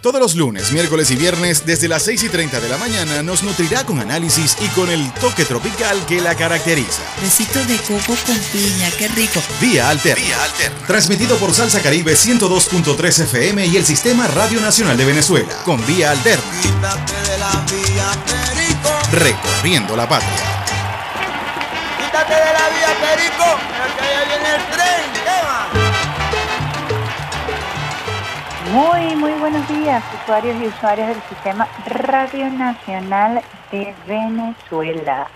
Todos los lunes, miércoles y viernes, desde las 6 y 30 de la mañana, nos nutrirá con análisis y con el toque tropical que la caracteriza. Besitos de coco con piña, qué rico. Vía Alterna. Vía Alterna. Transmitido por Salsa Caribe 102.3 FM y el Sistema Radio Nacional de Venezuela. Con Vía Alterna. Recorriendo la patria. Quítate de la vía, Perico, porque allá viene el tren. Muy, muy buenos días, usuarios y usuarias del Sistema Radio Nacional de Venezuela.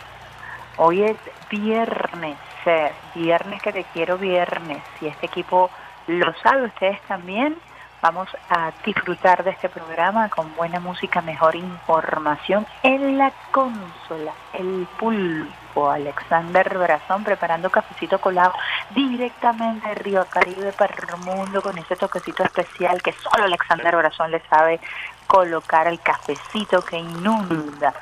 Hoy es viernes, eh, viernes que te quiero viernes. Si este equipo lo sabe, ustedes también, vamos a disfrutar de este programa con buena música, mejor información en la consola, el pulpo Alexander Brazón preparando cafecito colado directamente de Río Caribe para el mundo con ese toquecito especial que solo Alexander Brazón le sabe colocar al cafecito que inunda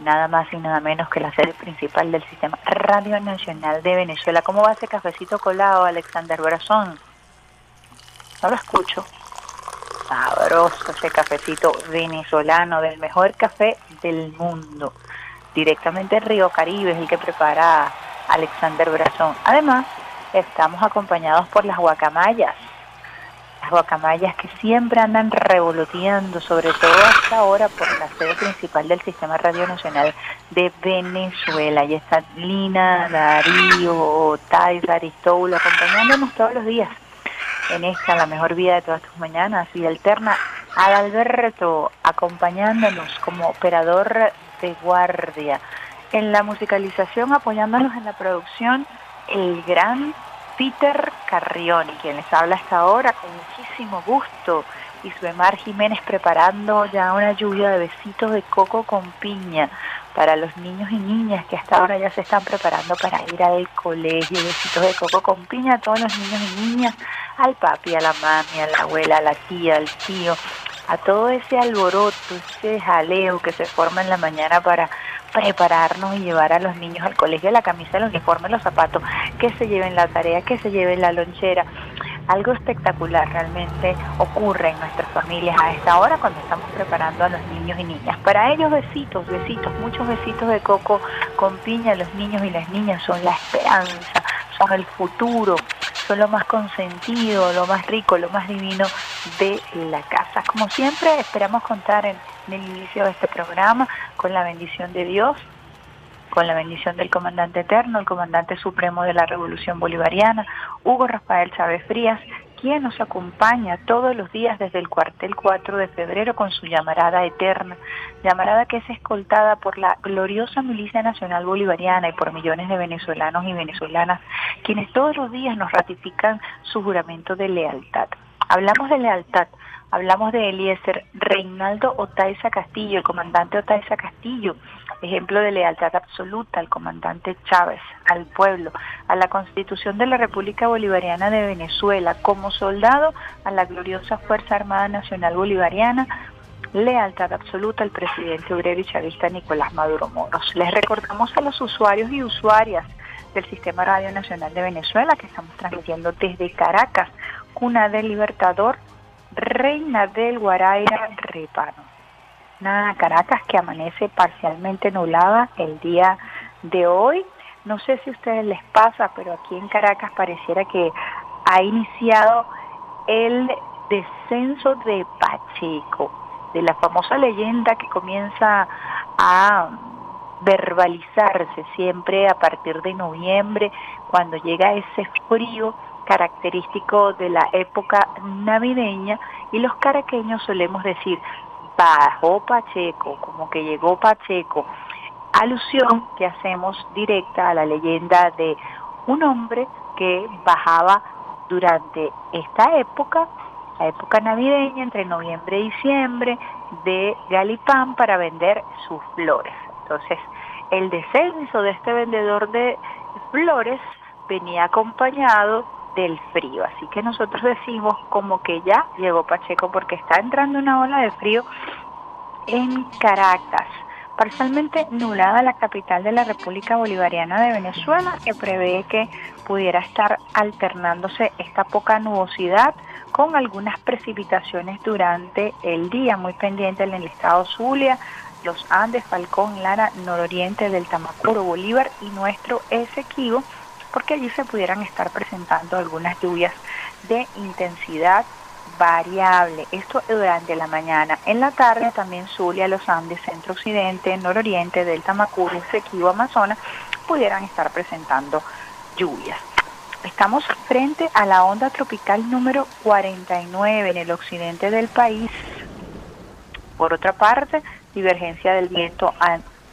nada más y nada menos que la sede principal del sistema Radio Nacional de Venezuela. ¿Cómo va ese cafecito colado, Alexander Brazón? No lo escucho. Sabroso ese cafecito venezolano del mejor café del mundo directamente Río Caribe es el que prepara Alexander Brazón. Además, estamos acompañados por las guacamayas, las guacamayas que siempre andan revoloteando, sobre todo hasta ahora por la sede principal del Sistema Radio Nacional de Venezuela. Y está Lina, Darío, Tais, Aristóbulo, acompañándonos todos los días en esta, la mejor vida de todas tus mañanas, vida alterna. Adalberto, acompañándonos como operador de guardia. En la musicalización, apoyándonos en la producción, el gran Peter Carrioni, quien les habla hasta ahora con muchísimo gusto. Y Suemar Jiménez preparando ya una lluvia de besitos de coco con piña para los niños y niñas que hasta ahora ya se están preparando para ir al colegio. Besitos de coco con piña a todos los niños y niñas, al papi, a la mami, a la abuela, a la tía, al tío, a todo ese alboroto, ese jaleo que se forma en la mañana para prepararnos y llevar a los niños al colegio, la camisa, el uniforme, los zapatos, que se lleven la tarea, que se lleven la lonchera. Algo espectacular realmente ocurre en nuestras familias a esta hora cuando estamos preparando a los niños y niñas. Para ellos besitos, besitos, muchos besitos de coco con piña. Los niños y las niñas son la esperanza, son el futuro, son lo más consentido, lo más rico, lo más divino de la casa. Como siempre, esperamos contar en, el inicio de este programa con la bendición de Dios, con la bendición del comandante eterno, el comandante supremo de la Revolución Bolivariana, Hugo Rafael Chávez Frías, quien nos acompaña todos los días desde el cuartel 4 de febrero con su llamarada eterna, llamarada que es escoltada por la gloriosa Milicia Nacional Bolivariana y por millones de venezolanos y venezolanas, quienes todos los días nos ratifican su juramento de lealtad. Hablamos de lealtad, hablamos de Eliezer Reinaldo Otaiza Castillo, el comandante Otaiza Castillo, ejemplo de lealtad absoluta al comandante Chávez, al pueblo, a la Constitución de la República Bolivariana de Venezuela, como soldado a la gloriosa Fuerza Armada Nacional Bolivariana, lealtad absoluta al presidente obrero y chavista Nicolás Maduro Moros. Les recordamos a los usuarios y usuarias del Sistema Radio Nacional de Venezuela que estamos transmitiendo desde Caracas, cuna del Libertador, Reina del Guaraira, Repano nada Caracas que amanece parcialmente nublada el día de hoy. No sé si a ustedes les pasa, pero aquí en Caracas pareciera que ha iniciado el descenso de Pacheco, de la famosa leyenda que comienza a verbalizarse siempre a partir de noviembre, cuando llega ese frío característico de la época navideña y los caraqueños solemos decir, bajó Pacheco, como que llegó Pacheco, alusión que hacemos directa a la leyenda de un hombre que bajaba durante esta época, la época navideña, entre noviembre y diciembre, de Galipán para vender sus flores. Entonces, el descenso de este vendedor de flores venía acompañado del frío. Así que nosotros decimos como que ya llegó Pacheco porque está entrando una ola de frío en Caracas, parcialmente nublada la capital de la República Bolivariana de Venezuela, que prevé que pudiera estar alternándose esta poca nubosidad con algunas precipitaciones durante el día, muy pendiente en el estado Zulia, los Andes, Falcón, Lara, nororiente del Tamacuro, Bolívar y nuestro Esequibo, porque allí se pudieran estar presentando algunas lluvias de intensidad variable. Esto durante la mañana. En la tarde también Zulia, los Andes, Centro Occidente, Nororiente, Delta Macuro, Esequibo, Amazonas pudieran estar presentando lluvias. Estamos frente a la onda tropical número 49 en el occidente del país. Por otra parte, divergencia del viento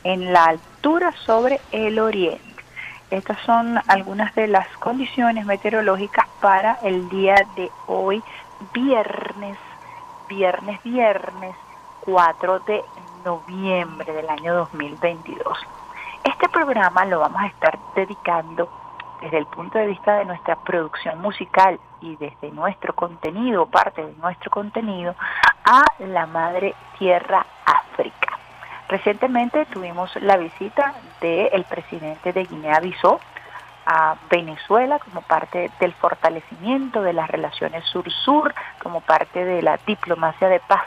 en la altura sobre el oriente. Estas son algunas de las condiciones meteorológicas para el día de hoy, viernes, viernes, viernes 4 de noviembre del año 2022. Este programa lo vamos a estar dedicando desde el punto de vista de nuestra producción musical y desde nuestro contenido, parte de nuestro contenido, a la madre tierra África. Recientemente tuvimos la visita del presidente de Guinea-Bissau a Venezuela como parte del fortalecimiento de las relaciones sur-sur, como parte de la diplomacia de paz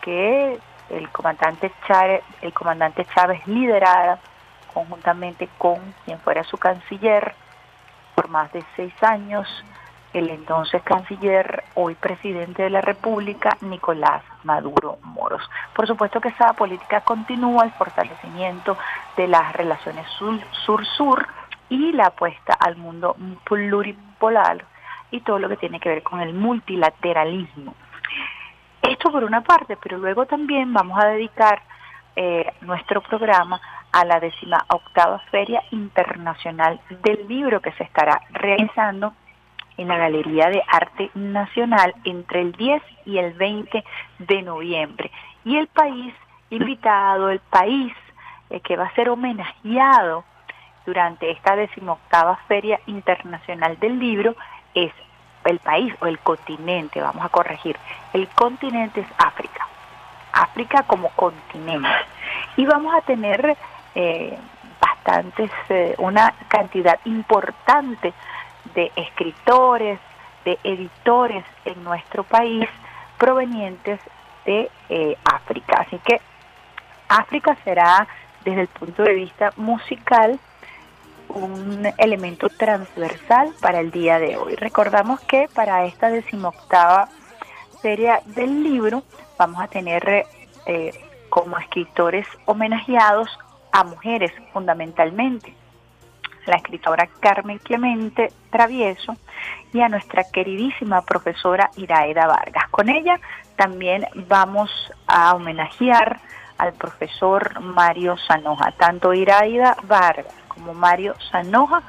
que el comandante Chávez, el comandante Chávez liderara conjuntamente con quien fuera su canciller, por más de seis años el entonces canciller, hoy presidente de la República, Nicolás Maduro Moros. Por supuesto que esa política continúa el fortalecimiento de las relaciones sur-sur y la apuesta al mundo pluripolar y todo lo que tiene que ver con el multilateralismo. Esto por una parte, pero luego también vamos a dedicar eh, nuestro programa a la décima octava Feria Internacional del Libro que se estará realizando en la Galería de Arte Nacional entre el 10 y el 20 de noviembre. Y el país invitado, el país eh, que va a ser homenajeado durante esta decimoctava Feria Internacional del Libro es el país o el continente, vamos a corregir, el continente es África, África como continente. Y vamos a tener eh, bastantes, eh, una cantidad importante de escritores, de editores en nuestro país provenientes de eh, África. Así que África será desde el punto de vista musical un elemento transversal para el día de hoy. Recordamos que para esta decimoctava feria del libro vamos a tener como escritores homenajeados a mujeres fundamentalmente, la escritora Carmen Clemente Travieso y a nuestra queridísima profesora Iraeda Vargas. Con ella también vamos a homenajear al profesor Mario Sanoja. Tanto Iraida Vargas como Mario Sanoja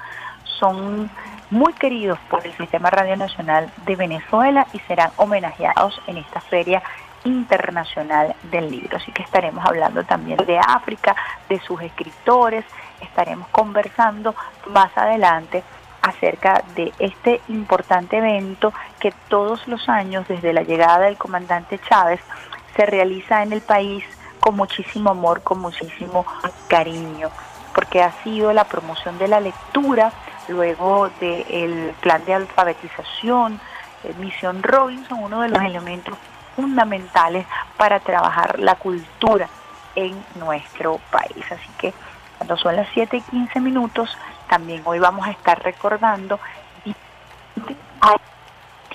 son muy queridos por el Sistema Radio Nacional de Venezuela y serán homenajeados en esta feria internacional del libro. Así que estaremos hablando también de África, de sus escritores, estaremos conversando más adelante acerca de este importante evento que todos los años, desde la llegada del comandante Chávez, se realiza en el país con muchísimo amor, con muchísimo cariño, porque ha sido la promoción de la lectura, luego del plan de alfabetización, eh, Misión Robinson, uno de los elementos fundamentales para trabajar la cultura en nuestro país. Así que cuando son las 7 y 15 minutos, también hoy vamos a estar recordando el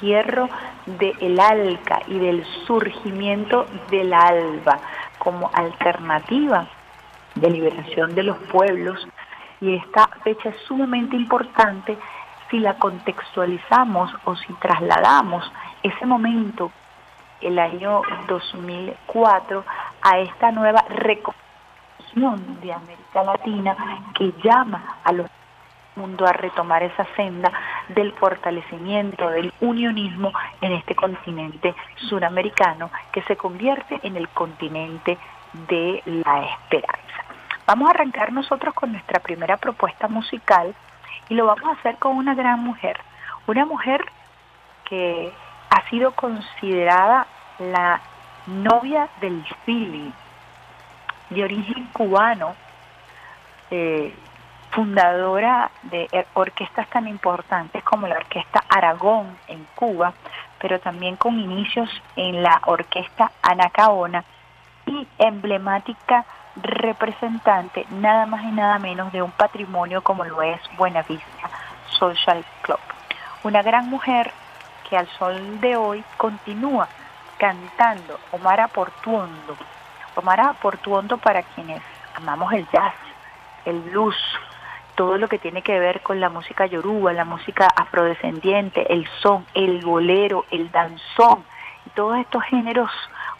tierro del Alca y del surgimiento del alba como alternativa de liberación de los pueblos. Y esta fecha es sumamente importante si la contextualizamos o si trasladamos ese momento el año 2004 a esta nueva de América Latina que llama a los mundo a retomar esa senda del fortalecimiento, del unionismo en este continente suramericano que se convierte en el continente de la esperanza. Vamos a arrancar nosotros con nuestra primera propuesta musical y lo vamos a hacer con una gran mujer, una mujer que ha sido considerada la novia del feeling, de origen cubano, eh, fundadora de orquestas tan importantes como la Orquesta Aragón en Cuba, pero también con inicios en la Orquesta Anacaona y emblemática representante nada más y nada menos de un patrimonio como lo es Buenavista Social Club. Una gran mujer que al sol de hoy continúa cantando Omar Portuondo. Omar Portuondo para quienes amamos el jazz, el blues, todo lo que tiene que ver con la música yoruba, la música afrodescendiente, el son, el bolero, el danzón, y todos estos géneros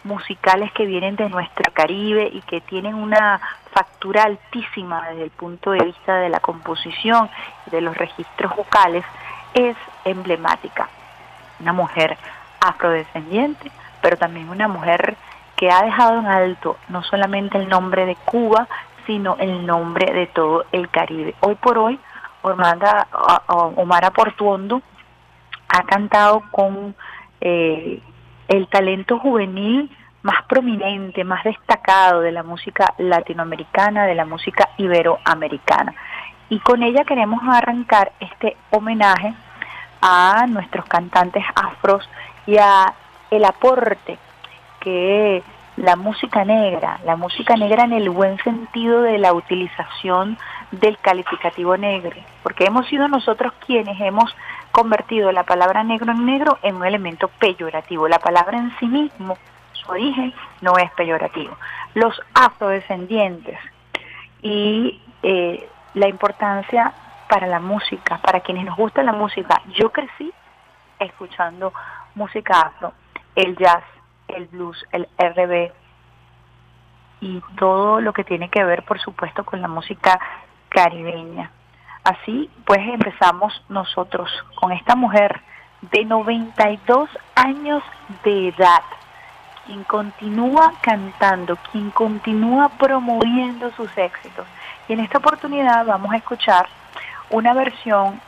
musicales que vienen de nuestro Caribe y que tienen una factura altísima desde el punto de vista de la composición y de los registros vocales, es emblemática. Una mujer afrodescendiente, pero también una mujer que ha dejado en alto no solamente el nombre de Cuba, sino el nombre de todo el Caribe. Hoy por hoy, Omar Portuondo ha cantado con eh, el talento juvenil más prominente, más destacado de la música latinoamericana, de la música iberoamericana. Y con ella queremos arrancar este homenaje a nuestros cantantes afros y a el aporte que la música negra, la música negra en el buen sentido de la utilización del calificativo negro, porque hemos sido nosotros quienes hemos convertido la palabra negro en negro en un elemento peyorativo. La palabra en sí mismo, su origen, no es peyorativo. Los afrodescendientes y eh, la importancia para la música, para quienes nos gusta la música. Yo crecí escuchando música afro, el jazz, el blues, el RB y todo lo que tiene que ver, por supuesto, con la música caribeña. Así pues empezamos nosotros con esta mujer de 92 años de edad, quien continúa cantando, quien continúa promoviendo sus éxitos. Y en esta oportunidad vamos a escuchar una versión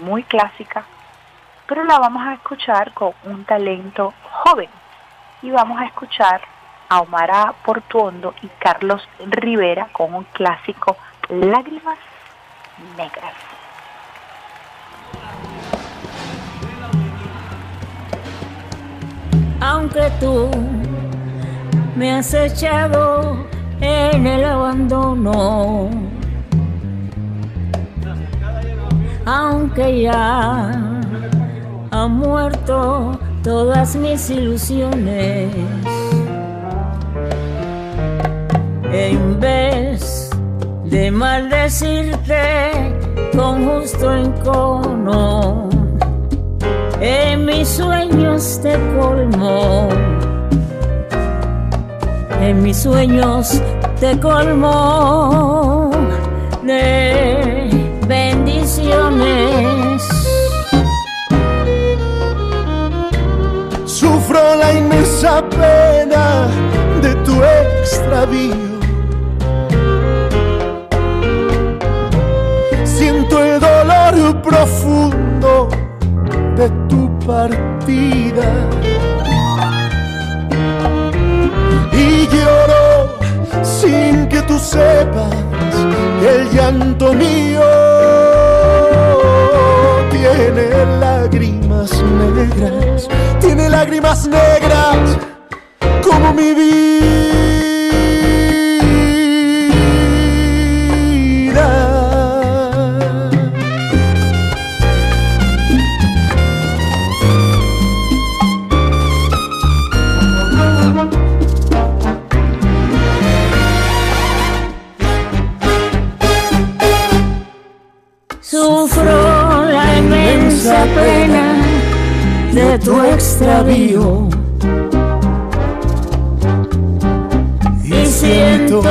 muy clásica, pero la vamos a escuchar con un talento joven y vamos a escuchar a Omar Portuondo y Carlos Rivera con un clásico Lágrimas Negras. Aunque tú me has echado en el abandono, aunque ya han muerto todas mis ilusiones. En vez de maldecirte con justo encono, en mis sueños te colmo. En mis sueños te colmo de bendiciones. Pena de tu extravío. Siento el dolor profundo de tu partida. Y lloro sin que tú sepas que el llanto mío tiene lágrimas negras tiene lágrimas negras como mi vida. Y siento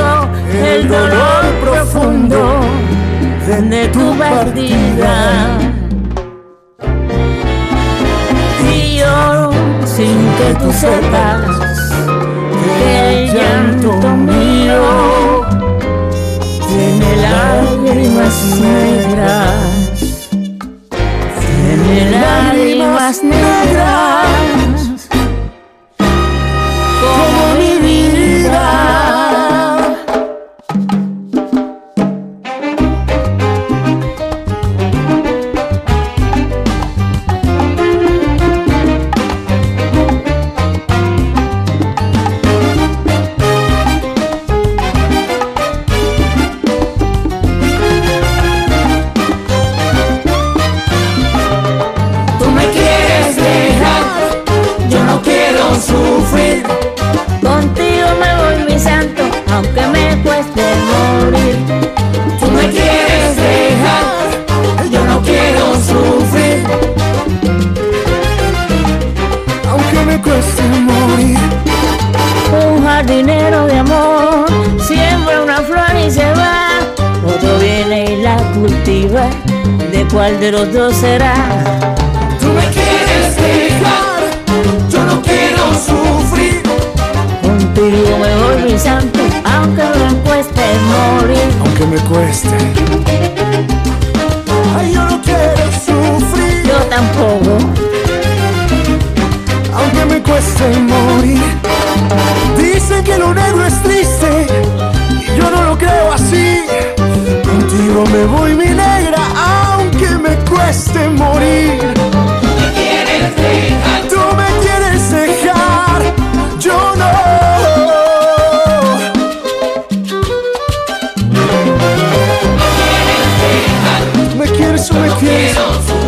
el dolor profundo de tu partida. Y yo, sin que tú sepas, el llanto mío tiene lágrimas negras, tiene lágrimas negras. Quieres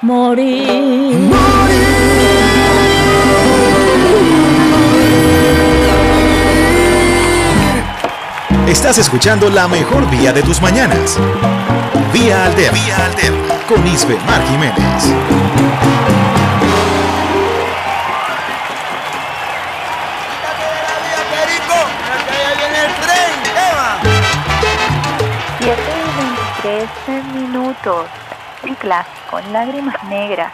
morir. Estás escuchando la mejor vía de tus mañanas. Vía Alterna. Vía Alterna. Con Isbe Mar Jiménez. Quítate de la vía, Perico, que ya viene el tren, Eva. 7 y 23 minutos. Clásico, Lágrimas Negras.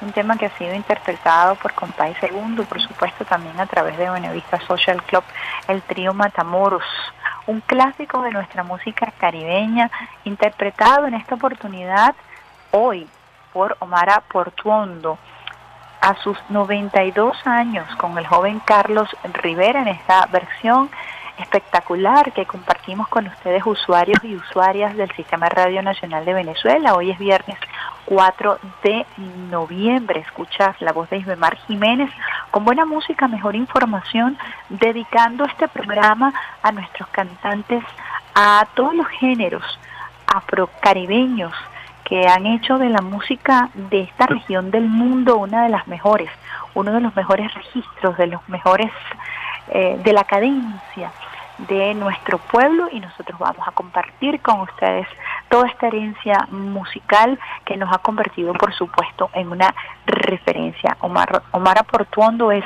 Un tema que ha sido interpretado por Compay Segundo, por supuesto también a través de Buenavista Social Club, el trío Matamoros. Un clásico de nuestra música caribeña, interpretado en esta oportunidad hoy por Omara Portuondo a sus 92 años con el joven Carlos Rivera en esta versión espectacular que compartimos con ustedes usuarios y usuarias del Sistema Radio Nacional de Venezuela. Hoy es viernes 4 de noviembre. Escuchas la voz de Isbemar Jiménez con buena música, mejor información, dedicando este programa a nuestros cantantes, a todos los géneros afrocaribeños que han hecho de la música de esta región del mundo una de las mejores, uno de los mejores registros, de los mejores, eh, de la cadencia de nuestro pueblo y nosotros vamos a compartir con ustedes toda esta herencia musical que nos ha convertido, por supuesto, en una referencia. Omar, Omar Portuondo es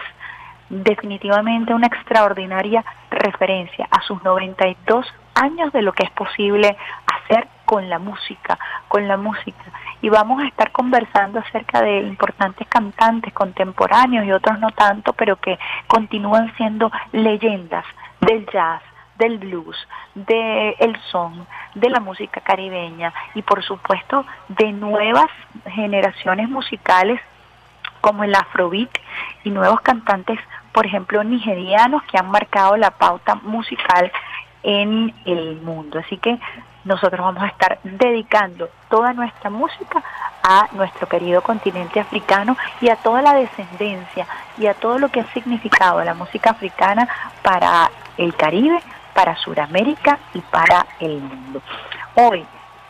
definitivamente una extraordinaria referencia a sus 92 años de lo que es posible hacer con la música, con la música. Y vamos a estar conversando acerca de importantes cantantes contemporáneos y otros no tanto, pero que continúan siendo leyendas del jazz, del blues, del el son, de la música caribeña y por supuesto de nuevas generaciones musicales como el afrobeat y nuevos cantantes, por ejemplo, nigerianos que han marcado la pauta musical en el mundo. Así que nosotros vamos a estar dedicando toda nuestra música a nuestro querido continente africano y a toda la descendencia y a todo lo que ha significado la música africana para el Caribe, para Sudamérica y para el mundo. Hoy,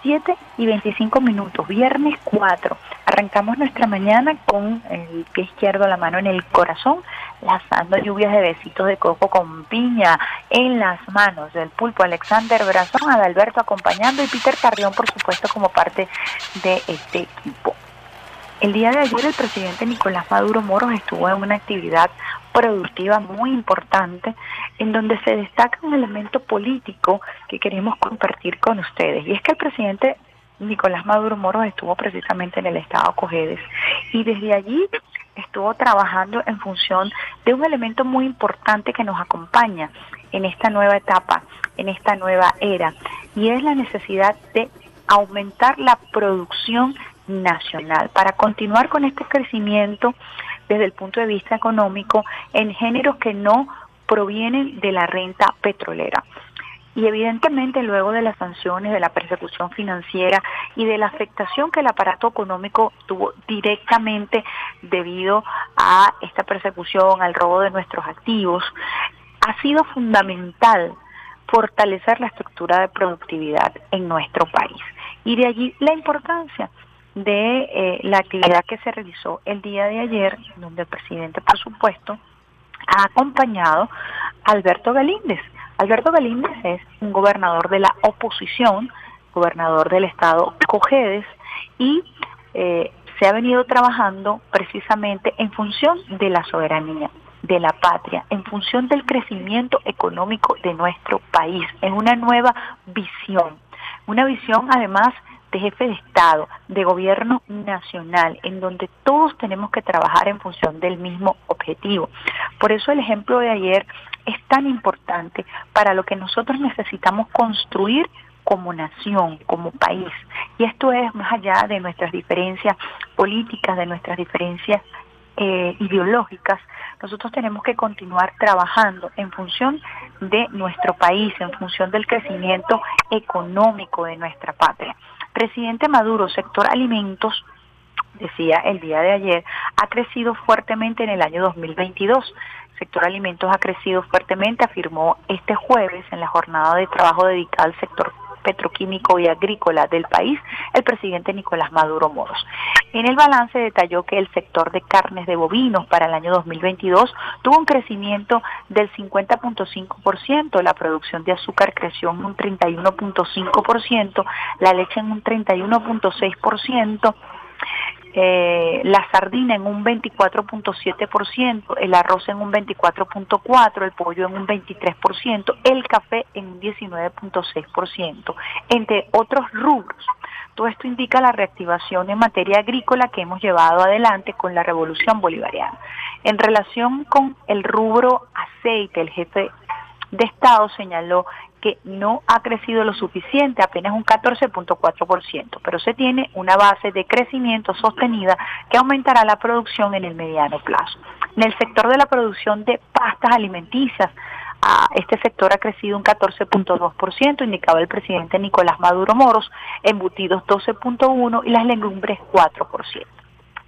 7 y 25 minutos, viernes 4. Arrancamos nuestra mañana con el pie izquierdo, la mano en el corazón, lanzando lluvias de besitos de coco con piña en las manos del pulpo Alexander Brazón, Adalberto acompañando y Peter Carrión, por supuesto, como parte de este equipo. El día de ayer el presidente Nicolás Maduro Moros estuvo en una actividad productiva muy importante en donde se destaca un elemento político que queremos compartir con ustedes. Y es que el presidente Nicolás Maduro Moros estuvo precisamente en el estado Cojedes y desde allí estuvo trabajando en función de un elemento muy importante que nos acompaña en esta nueva etapa, en esta nueva era, y es la necesidad de aumentar la producción nacional para continuar con este crecimiento desde el punto de vista económico en géneros que no provienen de la renta petrolera. Y evidentemente luego de las sanciones, de la persecución financiera y de la afectación que el aparato económico tuvo directamente debido a esta persecución, al robo de nuestros activos, ha sido fundamental fortalecer la estructura de productividad en nuestro país. Y de allí la importancia de eh, la actividad que se realizó el día de ayer, donde el presidente, por supuesto, ha acompañado a Alberto Galíndez. Alberto Galíndez es un gobernador de la oposición, gobernador del estado Cojedes, y eh, se ha venido trabajando precisamente en función de la soberanía de la patria, en función del crecimiento económico de nuestro país, en una nueva visión, una visión además de jefe de Estado, de gobierno nacional, en donde todos tenemos que trabajar en función del mismo objetivo. Por eso el ejemplo de ayer es tan importante para lo que nosotros necesitamos construir como nación, como país. Y esto es más allá de nuestras diferencias políticas, de nuestras diferencias eh, ideológicas, nosotros tenemos que continuar trabajando en función de nuestro país, en función del crecimiento económico de nuestra patria. Presidente Maduro, sector alimentos, decía el día de ayer, ha crecido fuertemente en el año 2022. sector alimentos ha crecido fuertemente, afirmó este jueves en la jornada de trabajo dedicada al sector petroquímico y agrícola del país, el presidente Nicolás Maduro Moros. En el balance detalló que el sector de carnes de bovinos para el año 2022 tuvo un crecimiento del 50.5%, la producción de azúcar creció en un 31.5%, la leche en un 31.6%, eh, la sardina en un 24.7%, el arroz en un 24.4%, el pollo en un 23%, el café en un 19.6%, entre otros rubros. Todo esto indica la reactivación en materia agrícola que hemos llevado adelante con la revolución bolivariana. En relación con el rubro aceite, el jefe de Estado señaló que no ha crecido lo suficiente, apenas un 14.4%, pero se tiene una base de crecimiento sostenida que aumentará la producción en el mediano plazo. En el sector de la producción de pastas alimenticias, este sector ha crecido un 14.2%, indicaba el presidente Nicolás Maduro Moros, embutidos 12.1% y las legumbres 4%.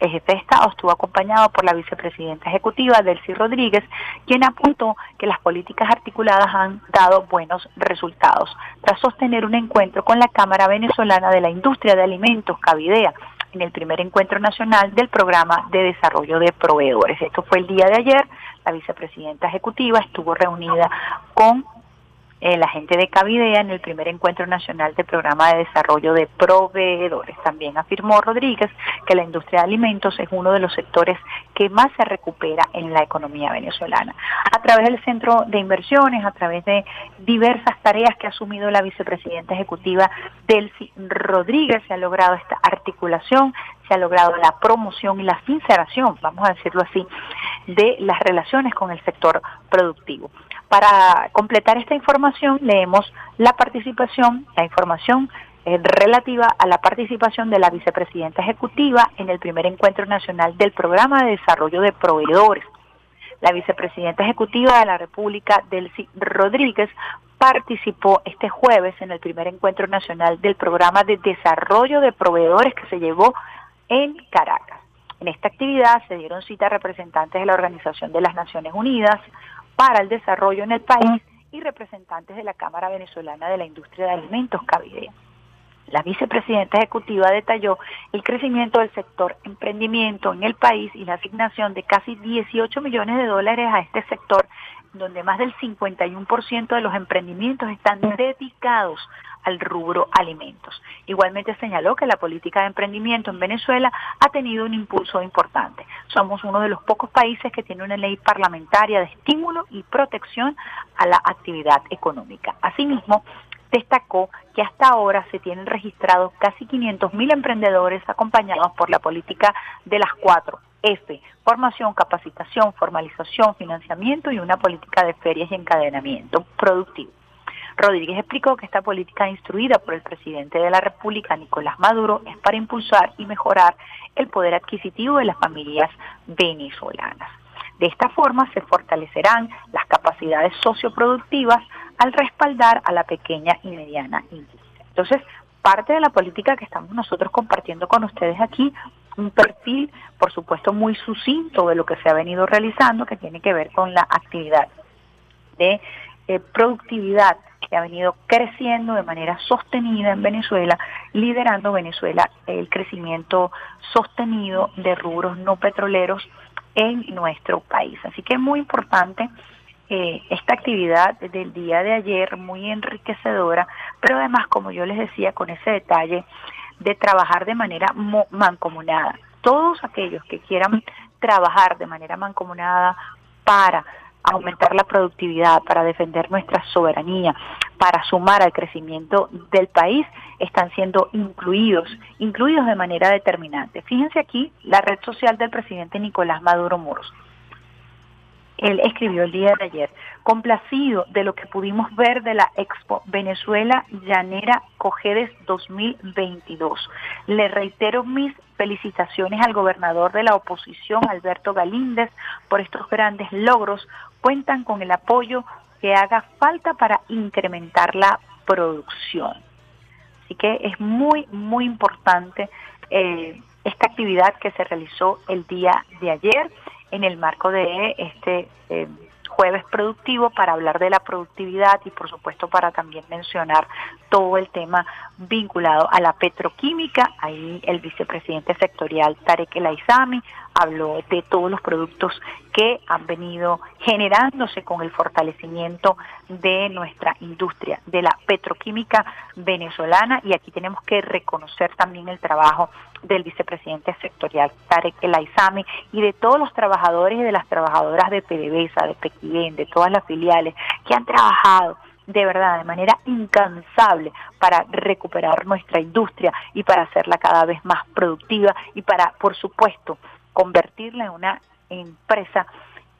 El jefe de Estado estuvo acompañado por la vicepresidenta ejecutiva, Delcy Rodríguez, quien apuntó que las políticas articuladas han dado buenos resultados, tras sostener un encuentro con la Cámara Venezolana de la Industria de Alimentos, Cavidea, en el primer encuentro nacional del programa de desarrollo de proveedores. Esto fue el día de ayer. La vicepresidenta ejecutiva estuvo reunida con eh, la gente de Cavidea en el primer encuentro nacional del programa de desarrollo de proveedores. También afirmó Rodríguez que la industria de alimentos es uno de los sectores que más se recupera en la economía venezolana. A través del Centro de Inversiones, a través de diversas tareas que ha asumido la vicepresidenta ejecutiva Delcy Rodríguez, se ha logrado esta articulación, se ha logrado la promoción y la sinceración, vamos a decirlo así, de las relaciones con el sector productivo. Para completar esta información, leemos la participación, la información eh, relativa a la participación de la vicepresidenta ejecutiva en el primer encuentro nacional del programa de desarrollo de proveedores. La vicepresidenta ejecutiva de la República, Delcy Rodríguez, participó este jueves en el primer encuentro nacional del programa de desarrollo de proveedores que se llevó en Caracas. En esta actividad se dieron cita representantes de la Organización de las Naciones Unidas para el Desarrollo en el país y representantes de la Cámara Venezolana de la Industria de Alimentos Cavide. La vicepresidenta ejecutiva detalló el crecimiento del sector emprendimiento en el país y la asignación de casi 18 millones de dólares a este sector donde más del 51% de los emprendimientos están dedicados al rubro alimentos. Igualmente señaló que la política de emprendimiento en Venezuela ha tenido un impulso importante. Somos uno de los pocos países que tiene una ley parlamentaria de estímulo y protección a la actividad económica. Asimismo, destacó que hasta ahora se tienen registrados casi 500.000 emprendedores acompañados por la política de las cuatro F, formación, capacitación, formalización, financiamiento y una política de ferias y encadenamiento productivo. Rodríguez explicó que esta política instruida por el presidente de la República, Nicolás Maduro, es para impulsar y mejorar el poder adquisitivo de las familias venezolanas. De esta forma se fortalecerán las capacidades socioproductivas al respaldar a la pequeña y mediana industria. Entonces, parte de la política que estamos nosotros compartiendo con ustedes aquí, un perfil, por supuesto, muy sucinto de lo que se ha venido realizando, que tiene que ver con la actividad de eh, productividad que ha venido creciendo de manera sostenida en Venezuela, liderando Venezuela el crecimiento sostenido de rubros no petroleros en nuestro país. Así que es muy importante eh, esta actividad del día de ayer, muy enriquecedora, pero además, como yo les decía, con ese detalle de trabajar de manera mancomunada. Todos aquellos que quieran trabajar de manera mancomunada para aumentar la productividad, para defender nuestra soberanía, para sumar al crecimiento del país, están siendo incluidos, incluidos de manera determinante. Fíjense aquí la red social del presidente Nicolás Maduro Moros. Él escribió el día de ayer, complacido de lo que pudimos ver de la Expo Venezuela Llanera Cogedes 2022. Le reitero mis felicitaciones al gobernador de la oposición, Alberto Galíndez, por estos grandes logros. Cuentan con el apoyo que haga falta para incrementar la producción. Así que es muy, muy importante eh, esta actividad que se realizó el día de ayer en el marco de este eh, jueves productivo para hablar de la productividad y por supuesto para también mencionar todo el tema vinculado a la petroquímica. Ahí el vicepresidente sectorial Tarek El Aizami habló de todos los productos que han venido generándose con el fortalecimiento de nuestra industria, de la petroquímica venezolana. Y aquí tenemos que reconocer también el trabajo del vicepresidente sectorial Tarek El Aizami y de todos los trabajadores y de las trabajadoras de PDVSA, de Pequien, de todas las filiales que han trabajado de verdad, de manera incansable para recuperar nuestra industria y para hacerla cada vez más productiva y para, por supuesto, convertirla en una empresa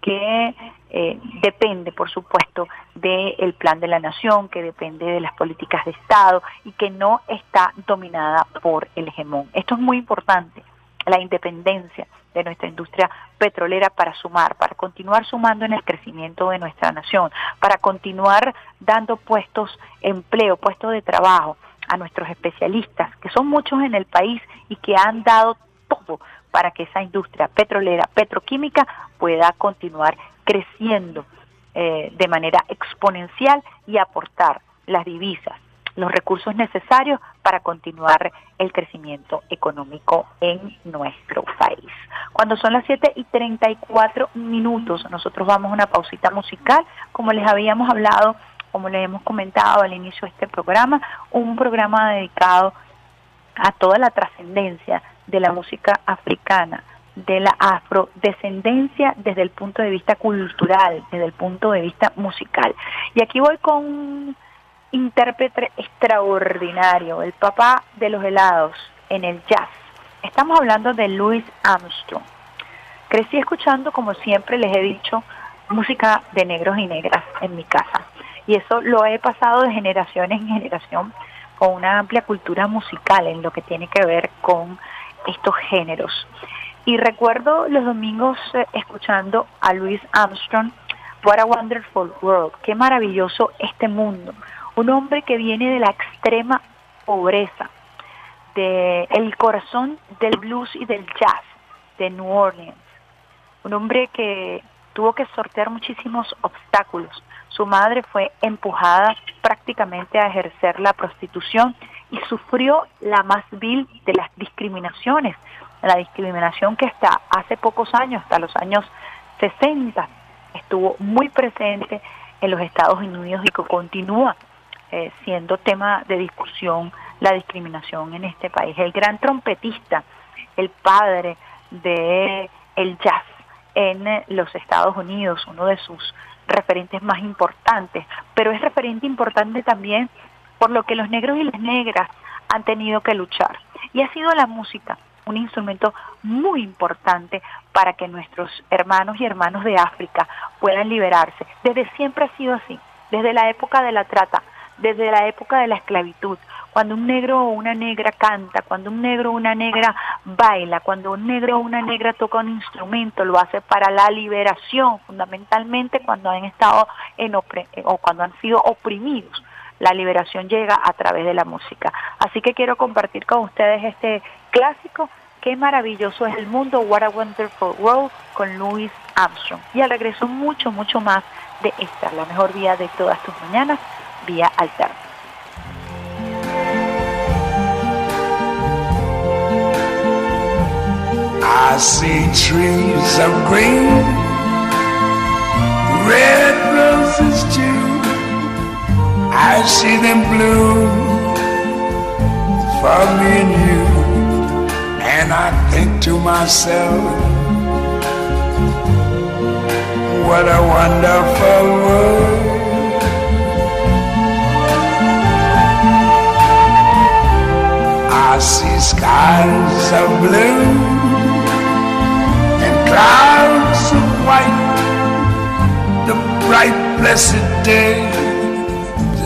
que eh, depende, por supuesto, del plan de la nación, que depende de las políticas de Estado y que no está dominada por el hegemón. Esto es muy importante, la independencia de nuestra industria petrolera para sumar, para continuar sumando en el crecimiento de nuestra nación, para continuar dando puestos, empleo, puestos de trabajo a nuestros especialistas, que son muchos en el país y que han dado todo para que esa industria petrolera, petroquímica pueda continuar creciendo eh, de manera exponencial y aportar las divisas, los recursos necesarios para continuar el crecimiento económico en nuestro país. Cuando son las 7 y 34 minutos, nosotros vamos a una pausita musical, como les habíamos hablado, como les hemos comentado al inicio de este programa, un programa dedicado a toda la trascendencia de la música africana, de la afrodescendencia desde el punto de vista cultural, desde el punto de vista musical. Y aquí voy con un intérprete extraordinario, el papá de los helados en el jazz. Estamos hablando de Louis Armstrong. Crecí escuchando, como siempre les he dicho, música de negros y negras en mi casa. Y eso lo he pasado de generación en generación con una amplia cultura musical en lo que tiene que ver con estos géneros. Y recuerdo los domingos eh, escuchando a Louis Armstrong What a Wonderful World, qué maravilloso este mundo. Un hombre que viene de la extrema pobreza, de el corazón del blues y del jazz de New Orleans. Un hombre que tuvo que sortear muchísimos obstáculos. Su madre fue empujada prácticamente a ejercer la prostitución y sufrió la más vil de las discriminaciones, la discriminación que hasta hace pocos años, hasta los años 60, estuvo muy presente en los Estados Unidos y que continúa eh, siendo tema de discusión la discriminación en este país. El gran trompetista, el padre de el jazz en los Estados Unidos, uno de sus referentes más importantes, pero es referente importante también por lo que los negros y las negras han tenido que luchar. Y ha sido la música un instrumento muy importante para que nuestros hermanos y hermanos de África puedan liberarse. Desde siempre ha sido así, desde la época de la trata, desde la época de la esclavitud, cuando un negro o una negra canta, cuando un negro o una negra baila, cuando un negro o una negra toca un instrumento, lo hace para la liberación, fundamentalmente cuando han estado en o cuando han sido oprimidos. La liberación llega a través de la música. Así que quiero compartir con ustedes este clásico Qué maravilloso es el mundo, What a Wonderful World con Louis Armstrong. Y al regreso mucho, mucho más de esta, la mejor vía de todas tus mañanas, vía alterna. I see them bloom for me and you. And I think to myself, what a wonderful world. I see skies of blue and clouds of white, the bright blessed day,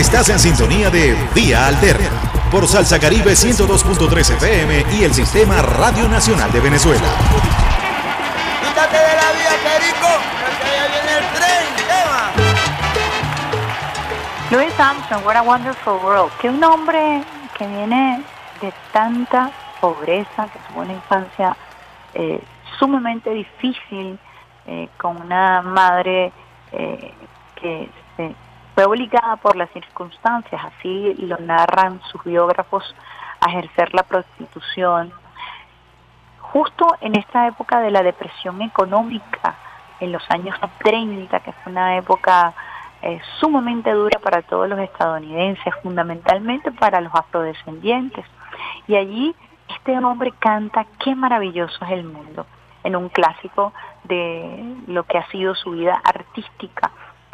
Estás en sintonía de Vía Alterna por Salsa Caribe 102.3 FM y el Sistema Radio Nacional de Venezuela. Quítate de la vía, Perico, que allá viene el tren. Louis Armstrong, What a Wonderful World, que un hombre que viene de tanta pobreza, que tuvo una infancia eh, sumamente difícil, eh, con una madre eh, que se fue obligada por las circunstancias, así lo narran sus biógrafos, a ejercer la prostitución. Justo en esta época de la depresión económica, en los años 30, que fue una época eh, sumamente dura para todos los estadounidenses, fundamentalmente para los afrodescendientes. Y allí este hombre canta Qué maravilloso es el mundo, en un clásico de lo que ha sido su vida artística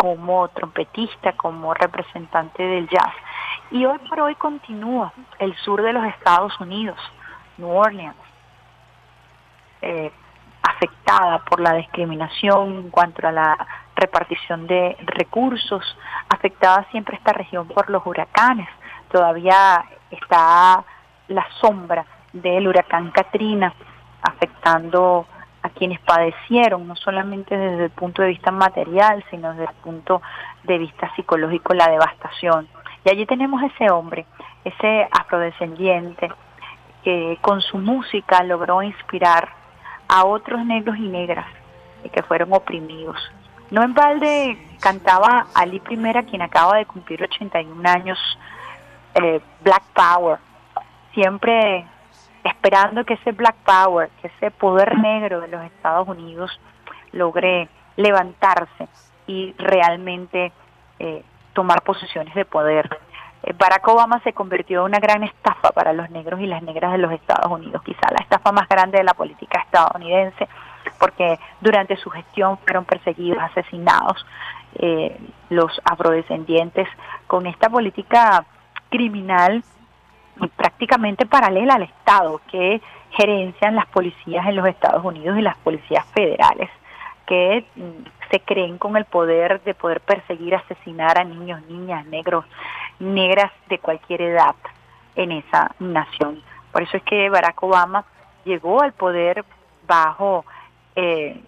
como trompetista, como representante del jazz. Y hoy por hoy continúa el sur de los Estados Unidos, New Orleans, eh, afectada por la discriminación en cuanto a la repartición de recursos, afectada siempre esta región por los huracanes. Todavía está la sombra del huracán Katrina afectando a quienes padecieron, no solamente desde el punto de vista material, sino desde el punto de vista psicológico, la devastación. Y allí tenemos ese hombre, ese afrodescendiente, que con su música logró inspirar a otros negros y negras que fueron oprimidos. No en balde cantaba Ali Primera, quien acaba de cumplir 81 años, eh, Black Power, siempre esperando que ese Black Power, que ese poder negro de los Estados Unidos logre levantarse y realmente eh, tomar posiciones de poder. Eh, Barack Obama se convirtió en una gran estafa para los negros y las negras de los Estados Unidos, quizá la estafa más grande de la política estadounidense, porque durante su gestión fueron perseguidos, asesinados eh, los afrodescendientes con esta política criminal prácticamente paralela al Estado que gerencian las policías en los Estados Unidos y las policías federales que mm, se creen con el poder de poder perseguir, asesinar a niños, niñas, negros, negras de cualquier edad en esa nación. Por eso es que Barack Obama llegó al poder bajo eh,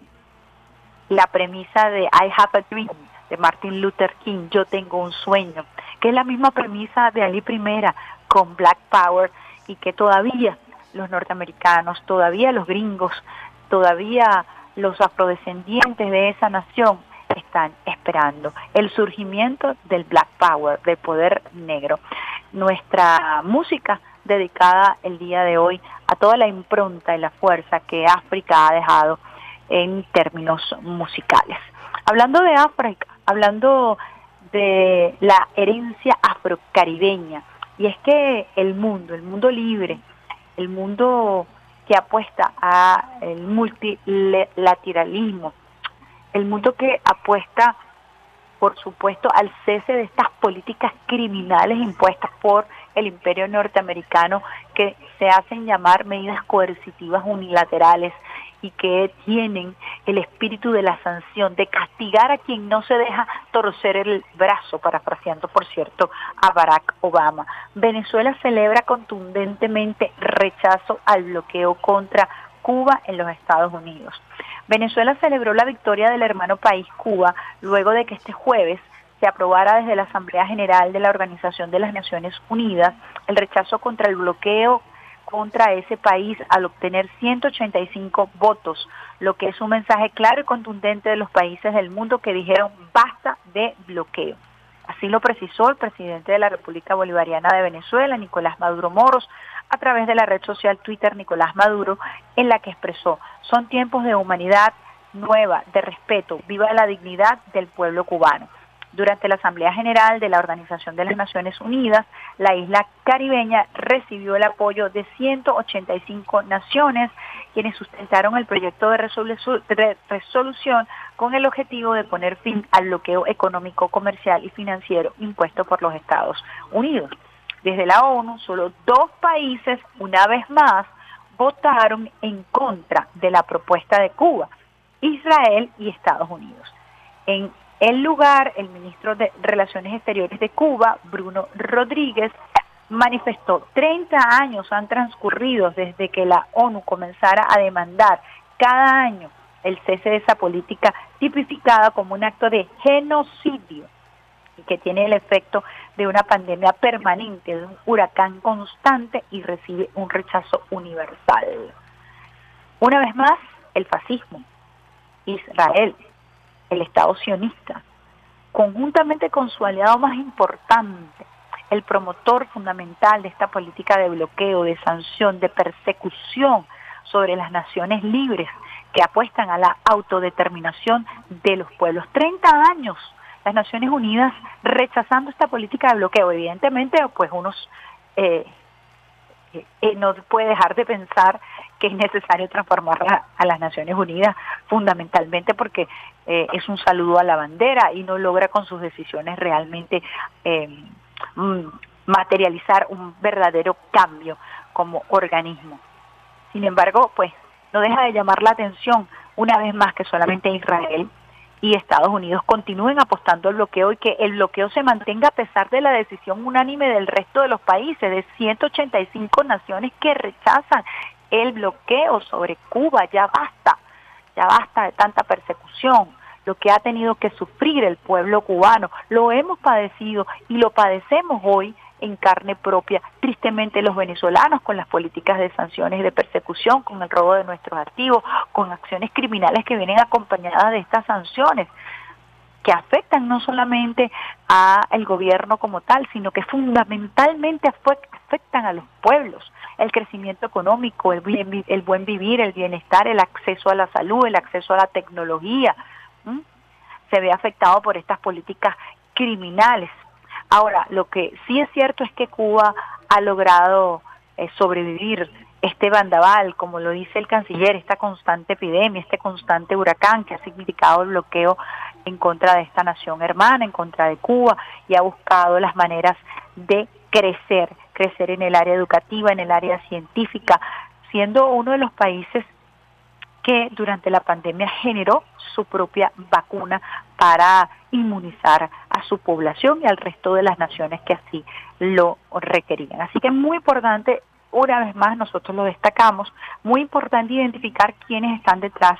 la premisa de I have a dream de Martin Luther King, yo tengo un sueño, que es la misma premisa de Ali Primera con Black Power y que todavía los norteamericanos, todavía los gringos, todavía los afrodescendientes de esa nación están esperando el surgimiento del Black Power, del poder negro. Nuestra música dedicada el día de hoy a toda la impronta y la fuerza que África ha dejado en términos musicales. Hablando de África, hablando de la herencia afrocaribeña, y es que el mundo, el mundo libre, el mundo que apuesta a el multilateralismo, el mundo que apuesta, por supuesto, al cese de estas políticas criminales impuestas por el imperio norteamericano que se hacen llamar medidas coercitivas unilaterales y que tienen el espíritu de la sanción, de castigar a quien no se deja torcer el brazo, parafraseando, por cierto, a Barack Obama. Venezuela celebra contundentemente rechazo al bloqueo contra Cuba en los Estados Unidos. Venezuela celebró la victoria del hermano país Cuba luego de que este jueves se aprobara desde la Asamblea General de la Organización de las Naciones Unidas el rechazo contra el bloqueo contra ese país al obtener 185 votos, lo que es un mensaje claro y contundente de los países del mundo que dijeron basta de bloqueo. Así lo precisó el presidente de la República Bolivariana de Venezuela, Nicolás Maduro Moros, a través de la red social Twitter Nicolás Maduro, en la que expresó, son tiempos de humanidad nueva, de respeto, viva la dignidad del pueblo cubano. Durante la Asamblea General de la Organización de las Naciones Unidas, la isla caribeña recibió el apoyo de 185 naciones, quienes sustentaron el proyecto de resolución con el objetivo de poner fin al bloqueo económico, comercial y financiero impuesto por los Estados Unidos. Desde la ONU, solo dos países, una vez más, votaron en contra de la propuesta de Cuba, Israel y Estados Unidos. En el lugar, el ministro de Relaciones Exteriores de Cuba, Bruno Rodríguez, manifestó 30 años han transcurrido desde que la ONU comenzara a demandar cada año el cese de esa política tipificada como un acto de genocidio y que tiene el efecto de una pandemia permanente, de un huracán constante y recibe un rechazo universal. Una vez más, el fascismo, Israel, el Estado sionista, conjuntamente con su aliado más importante, el promotor fundamental de esta política de bloqueo, de sanción, de persecución sobre las naciones libres que apuestan a la autodeterminación de los pueblos. 30 años las Naciones Unidas rechazando esta política de bloqueo. Evidentemente, pues unos eh, eh, no puede dejar de pensar que es necesario transformar a, las Naciones Unidas fundamentalmente porque eh, es un saludo a la bandera y no logra con sus decisiones realmente eh, mm, materializar un verdadero cambio como organismo. Sin embargo, pues no deja de llamar la atención una vez más que solamente Israel y Estados Unidos continúen apostando al bloqueo y que el bloqueo se mantenga a pesar de la decisión unánime del resto de los países, de 185 naciones que rechazan el bloqueo sobre Cuba. Ya basta, ya basta de tanta persecución, lo que ha tenido que sufrir el pueblo cubano. Lo hemos padecido y lo padecemos hoy en carne propia, tristemente los venezolanos con las políticas de sanciones y de persecución, con el robo de nuestros activos, con acciones criminales que vienen acompañadas de estas sanciones que afectan no solamente al gobierno como tal, sino que fundamentalmente afectan a los pueblos, el crecimiento económico, el, buen vivir, el bienestar, el acceso a la salud, el acceso a la tecnología. Se ve afectado por estas políticas criminales Ahora, lo que sí es cierto es que Cuba ha logrado eh, sobrevivir este bandaval, como lo dice el canciller, esta constante epidemia, este constante huracán que ha significado el bloqueo en contra de esta nación hermana, en contra de Cuba, y ha buscado las maneras de crecer, crecer en el área educativa, en el área científica, siendo uno de los países que durante la pandemia generó su propia vacuna para inmunizar a su población y al resto de las naciones que así lo requerían. Así que es muy importante, una vez más nosotros lo destacamos, muy importante identificar quiénes están detrás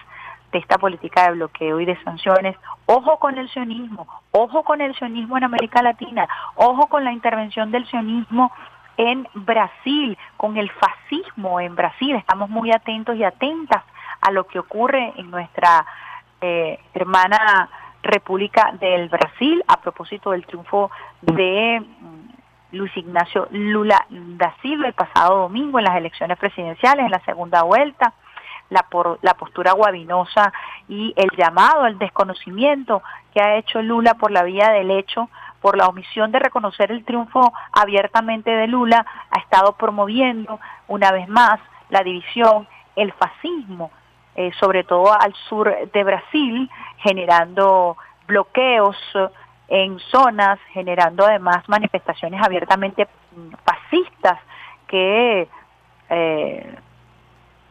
de esta política de bloqueo y de sanciones. Ojo con el sionismo, ojo con el sionismo en América Latina, ojo con la intervención del sionismo en Brasil, con el fascismo en Brasil. Estamos muy atentos y atentas a lo que ocurre en nuestra eh, hermana República del Brasil a propósito del triunfo de mm, Luis Ignacio Lula da Silva el pasado domingo en las elecciones presidenciales, en la segunda vuelta, la, por, la postura guabinosa y el llamado al desconocimiento que ha hecho Lula por la vía del hecho, por la omisión de reconocer el triunfo abiertamente de Lula, ha estado promoviendo una vez más la división, el fascismo eh, sobre todo al sur de Brasil, generando bloqueos en zonas, generando además manifestaciones abiertamente fascistas que eh,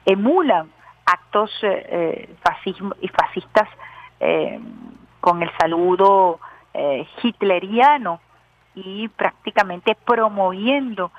emulan actos eh, fascismo y fascistas con el saludo hitleriano y prácticamente promoviendo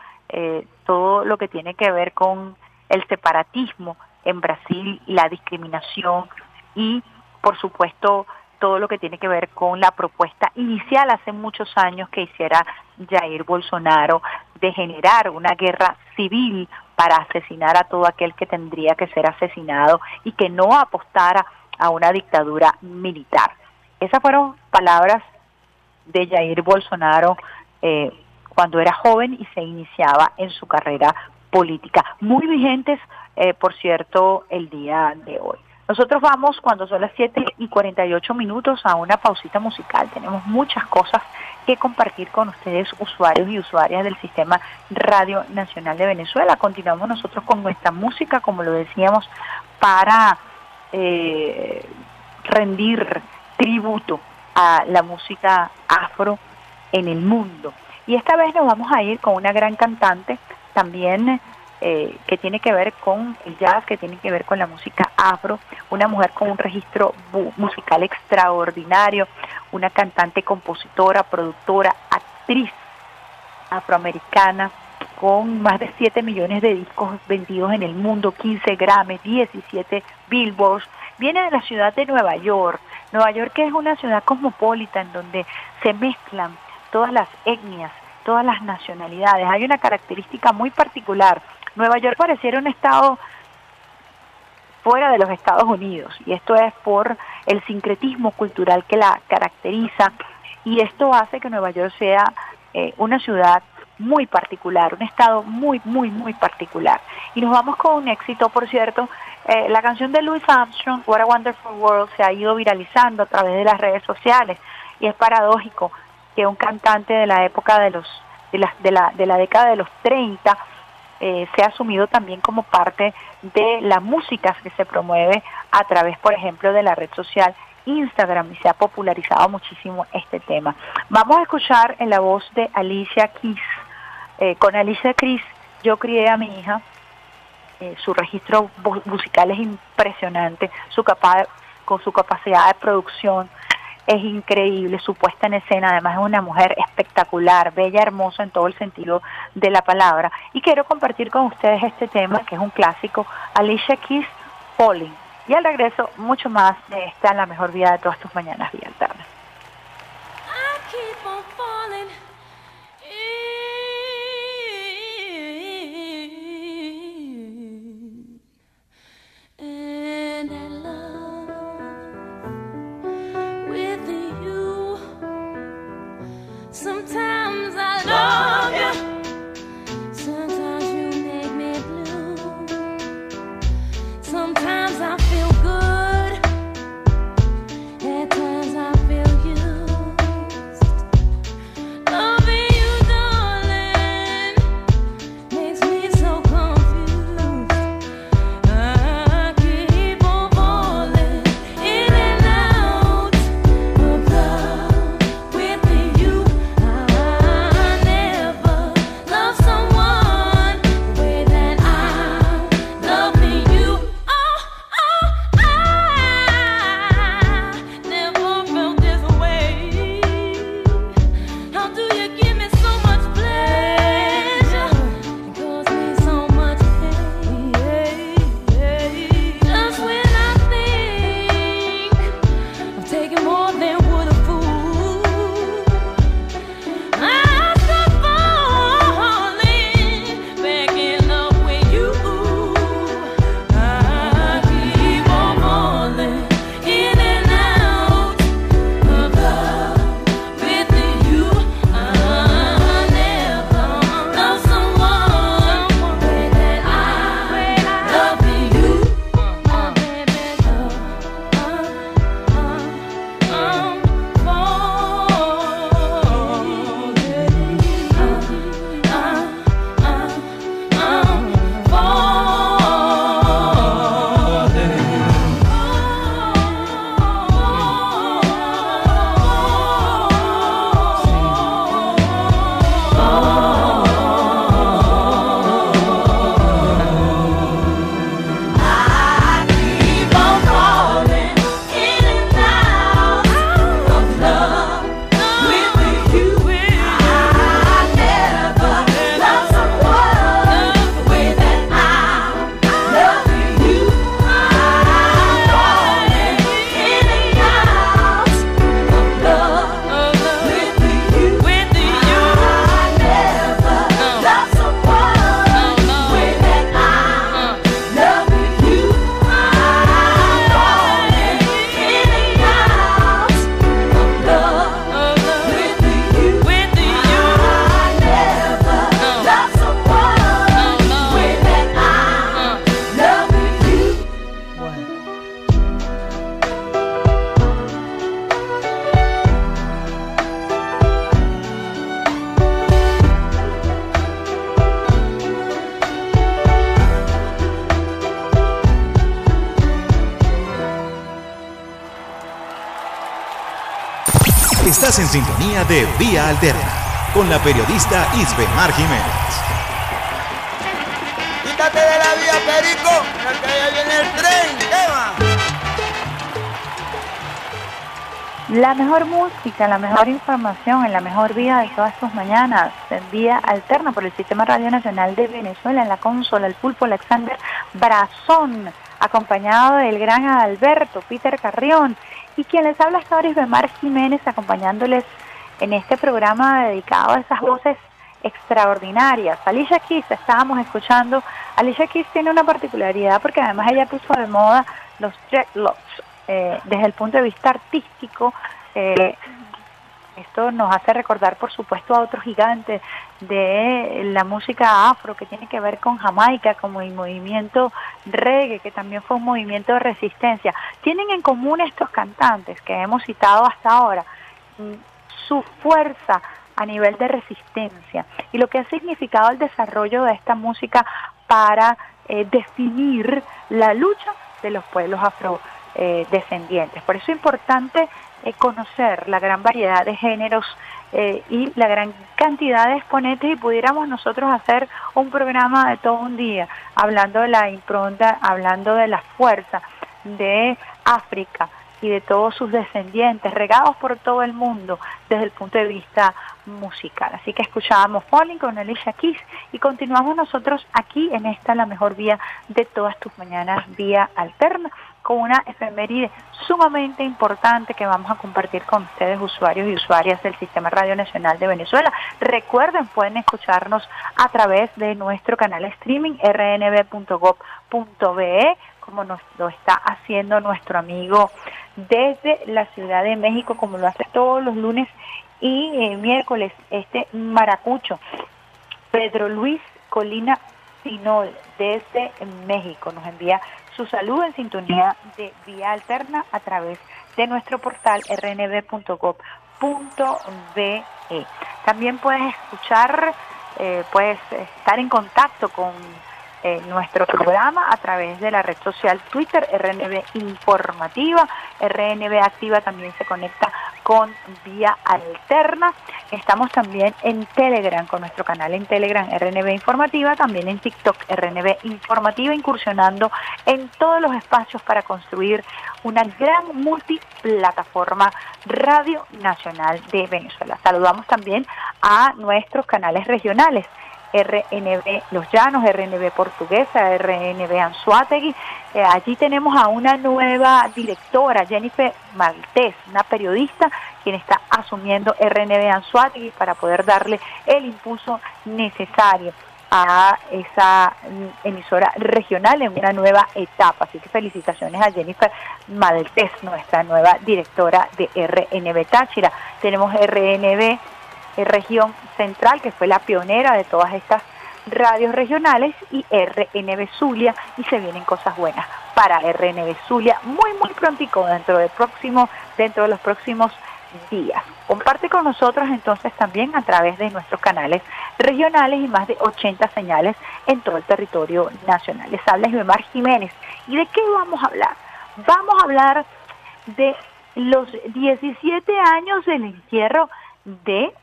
todo lo que tiene que ver con el separatismo en Brasil, la discriminación y, por supuesto, todo lo que tiene que ver con la propuesta inicial hace muchos años que hiciera Jair Bolsonaro de generar una guerra civil para asesinar a todo aquel que tendría que ser asesinado y que no apostara a una dictadura militar. Esas fueron palabras de Jair Bolsonaro eh, cuando era joven y se iniciaba en su carrera política, muy vigentes eh, por cierto, el día de hoy. Nosotros vamos, cuando son las 7 y 48 minutos, a una pausita musical. Tenemos muchas cosas que compartir con ustedes, usuarios y usuarias del Sistema Radio Nacional de Venezuela. Continuamos nosotros con nuestra música, como lo decíamos, para eh, rendir tributo a la música afro en el mundo. Y esta vez nos vamos a ir con una gran cantante, también eh, que tiene que ver con el jazz, que tiene que ver con la música afro, una mujer con un registro musical extraordinario, una cantante, compositora, productora, actriz afroamericana, con más de 7 millones de discos vendidos en el mundo, 15 Grammy, 17 Billboards. Viene de la ciudad de Nueva York. Nueva York es una ciudad cosmopolita en donde se mezclan todas las etnias, todas las nacionalidades. Hay una característica muy particular Nueva York pareciera un estado fuera de los Estados Unidos y esto es por el sincretismo cultural que la caracteriza y esto hace que Nueva York sea eh, una ciudad muy particular, un estado muy, muy, muy particular. Y nos vamos con un éxito, por cierto, eh, la canción de Louis Armstrong, What a Wonderful World, se ha ido viralizando a través de las redes sociales y es paradójico que un cantante de la época de los de la, de la, de la década de los 30 eh, se ha asumido también como parte de la música que se promueve a través, por ejemplo, de la red social Instagram y se ha popularizado muchísimo este tema. Vamos a escuchar en la voz de Alicia Keys. Eh, con Alicia Keys yo crié a mi hija eh, su registro musical es impresionante, su capa- con su capacidad de producción es increíble, su puesta en escena, además es una mujer espectacular, bella, hermosa en todo el sentido de la palabra. Y quiero compartir con ustedes este tema, que es un clásico, Alicia Keys, Falling. Y al regreso, mucho más de esta, la mejor vida de todas tus mañanas, Alterna. Vía Alterna con la periodista Isbemar Jiménez. Quítate de la vía, Perico, porque ya viene el tren, Eva. La mejor música, la mejor información en la mejor vida de todas tus mañanas, en vía alterna por el Sistema Radio Nacional de Venezuela, en la consola, el pulpo Alexander Brazón, acompañado del gran Alberto Peter Carrión, y quien les habla es Doris Bemar Jiménez, acompañándoles en este programa dedicado a esas voces extraordinarias. Alicia Keys, estábamos escuchando, Alicia Keys tiene una particularidad porque además ella puso de moda los dreadlocks, eh, desde el punto de vista artístico, eh, esto nos hace recordar, por supuesto, a otros gigantes de la música afro que tiene que ver con Jamaica, como el movimiento reggae, que también fue un movimiento de resistencia. Tienen en común estos cantantes que hemos citado hasta ahora su fuerza a nivel de resistencia y lo que ha significado el desarrollo de esta música para eh, definir la lucha de los pueblos afrodescendientes. Por eso es importante eh, conocer la gran variedad de géneros eh, y la gran cantidad de exponentes y pudiéramos nosotros hacer un programa de todo un día, hablando de la impronta, hablando de la fuerza de África y de todos sus descendientes, regados por todo el mundo desde el punto de vista musical. Así que escuchábamos Falling con Alicia Keys y continuamos nosotros aquí en esta la mejor vía de todas tus mañanas, vía alterna, con una efeméride sumamente importante que vamos a compartir con ustedes, usuarios y usuarias del Sistema Radio Nacional de Venezuela. Recuerden, pueden escucharnos a través de nuestro canal streaming rnb.gov.be como nos lo está haciendo nuestro amigo desde la Ciudad de México, como lo hace todos los lunes y eh, miércoles, este maracucho, Pedro Luis Colina Pinol, desde México, nos envía su saludo en sintonía de vía alterna a través de nuestro portal rnb.gov.be. También puedes escuchar, eh, puedes estar en contacto con eh, nuestro programa a través de la red social Twitter, RNB Informativa. RNB Activa también se conecta con Vía Alterna. Estamos también en Telegram, con nuestro canal en Telegram, RNB Informativa, también en TikTok, RNB Informativa, incursionando en todos los espacios para construir una gran multiplataforma Radio Nacional de Venezuela. Saludamos también a nuestros canales regionales. RNB Los Llanos, RNB Portuguesa, RNB Anzuategui. Eh, allí tenemos a una nueva directora, Jennifer Maltés, una periodista quien está asumiendo RNB Anzuategui para poder darle el impulso necesario a esa emisora regional en una nueva etapa. Así que felicitaciones a Jennifer Maltés, nuestra nueva directora de RNB Táchira. Tenemos RNB región Central, que fue la pionera de todas estas radios regionales, y RNB Zulia, y se vienen cosas buenas para RNB Zulia muy, muy prontico, dentro, del próximo, dentro de los próximos días. Comparte con nosotros entonces también a través de nuestros canales regionales y más de 80 señales en todo el territorio nacional. Les habla Mar Jiménez. ¿Y de qué vamos a hablar? Vamos a hablar de los 17 años del encierro de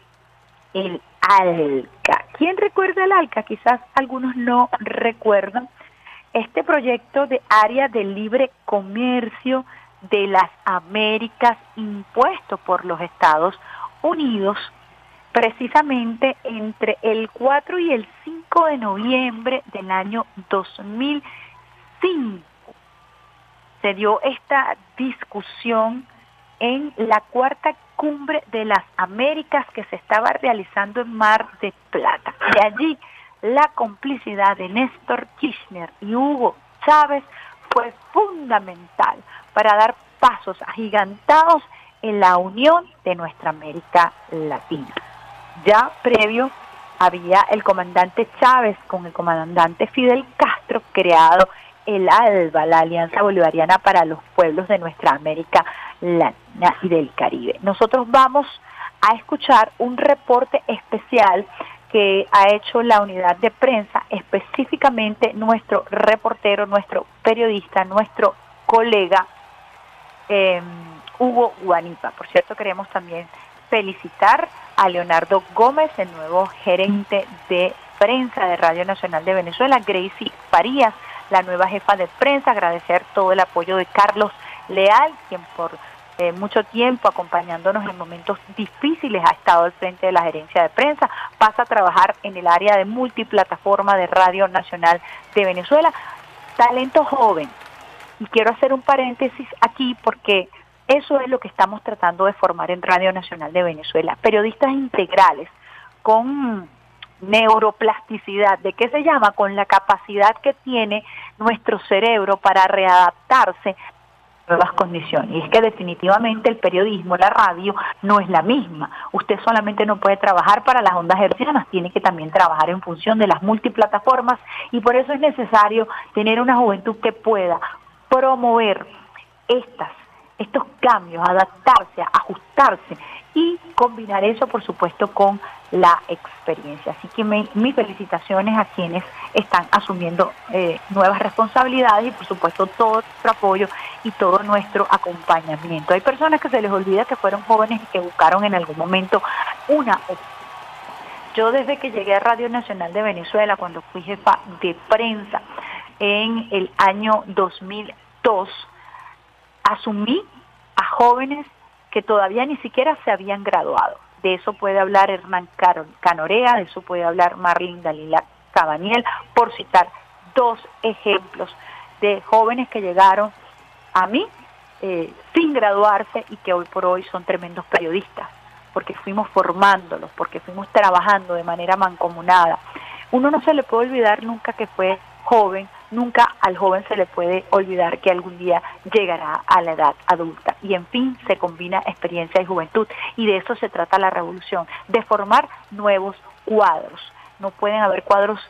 el ALCA. ¿Quién recuerda el ALCA? Quizás algunos no recuerdan. Este proyecto de área de libre comercio de las Américas impuesto por los Estados Unidos precisamente entre el 4 y el 5 de noviembre del año 2005 se dio esta discusión en la cuarta cumbre de las Américas que se estaba realizando en Mar de Plata. De allí la complicidad de Néstor Kirchner y Hugo Chávez fue fundamental para dar pasos agigantados en la unión de nuestra América Latina. Ya previo había el comandante Chávez con el comandante Fidel Castro creado el ALBA, la Alianza Bolivariana para los Pueblos de nuestra América Latina y del Caribe. Nosotros vamos a escuchar un reporte especial que ha hecho la unidad de prensa, específicamente nuestro reportero, nuestro periodista, nuestro colega em, Hugo Guanipa. Por cierto, queremos también felicitar a Leonardo Gómez, el nuevo gerente de prensa de Radio Nacional de Venezuela, Gracie Farías, la nueva jefa de prensa, agradecer todo el apoyo de Carlos Leal, quien por eh, mucho tiempo acompañándonos en momentos difíciles ha estado al frente de la gerencia de prensa, pasa a trabajar en el área de multiplataforma de Radio Nacional de Venezuela. Talento joven. Y quiero hacer un paréntesis aquí porque eso es lo que estamos tratando de formar en Radio Nacional de Venezuela. Periodistas integrales con neuroplasticidad. ¿De qué se llama? Con la capacidad que tiene nuestro cerebro para readaptarse a nuevas condiciones. Y es que definitivamente el periodismo, la radio, no es la misma. Usted solamente no puede trabajar para las ondas hercianas, tiene que también trabajar en función de las multiplataformas y por eso es necesario tener una juventud que pueda promover estas, estos cambios, adaptarse, ajustarse y combinar eso, por supuesto, con la experiencia. Así que mis felicitaciones a quienes están asumiendo eh, nuevas responsabilidades y por supuesto todo nuestro apoyo y todo nuestro acompañamiento. Hay personas que se les olvida que fueron jóvenes y que buscaron en algún momento una yo desde que llegué a Radio Nacional de Venezuela, cuando fui jefa de prensa en el año 2002, asumí a jóvenes que todavía ni siquiera se habían graduado. De eso puede hablar Hernán Canorea, de eso puede hablar Marlene Dalila Cabaniel, por citar dos ejemplos de jóvenes que llegaron a mí eh, sin graduarse y que hoy por hoy son tremendos periodistas porque fuimos formándolos, porque fuimos trabajando de manera mancomunada. Uno no se le puede olvidar nunca que fue joven, nunca al joven se le puede olvidar que algún día llegará a la edad adulta. Y en fin, se combina experiencia y juventud. Y de eso se trata la revolución, de formar nuevos cuadros. No pueden haber cuadros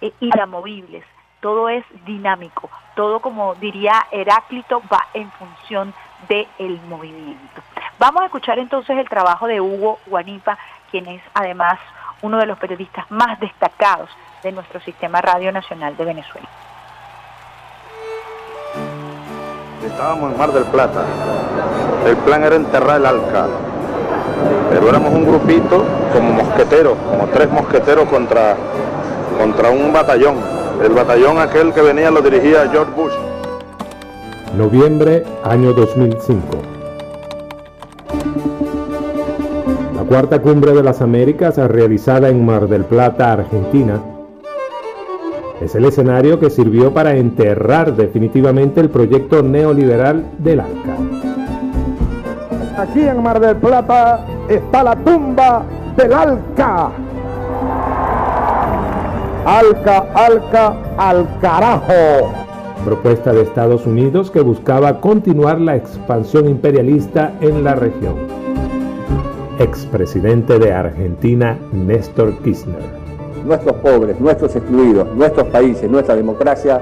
eh, inamovibles, todo es dinámico, todo como diría Heráclito va en función del movimiento. Vamos a escuchar entonces el trabajo de Hugo Guanipa, quien es además uno de los periodistas más destacados de nuestro sistema Radio Nacional de Venezuela. Estábamos en Mar del Plata. El plan era enterrar el Alca. Pero éramos un grupito como mosqueteros, como tres mosqueteros contra, contra un batallón. El batallón aquel que venía lo dirigía George Bush. Noviembre, año 2005. La cuarta cumbre de las Américas, realizada en Mar del Plata, Argentina, es el escenario que sirvió para enterrar definitivamente el proyecto neoliberal del ALCA. Aquí en Mar del Plata está la tumba del ALCA. ALCA, ALCA, al carajo propuesta de Estados Unidos que buscaba continuar la expansión imperialista en la región. Expresidente de Argentina, Néstor Kirchner. Nuestros pobres, nuestros excluidos, nuestros países, nuestra democracia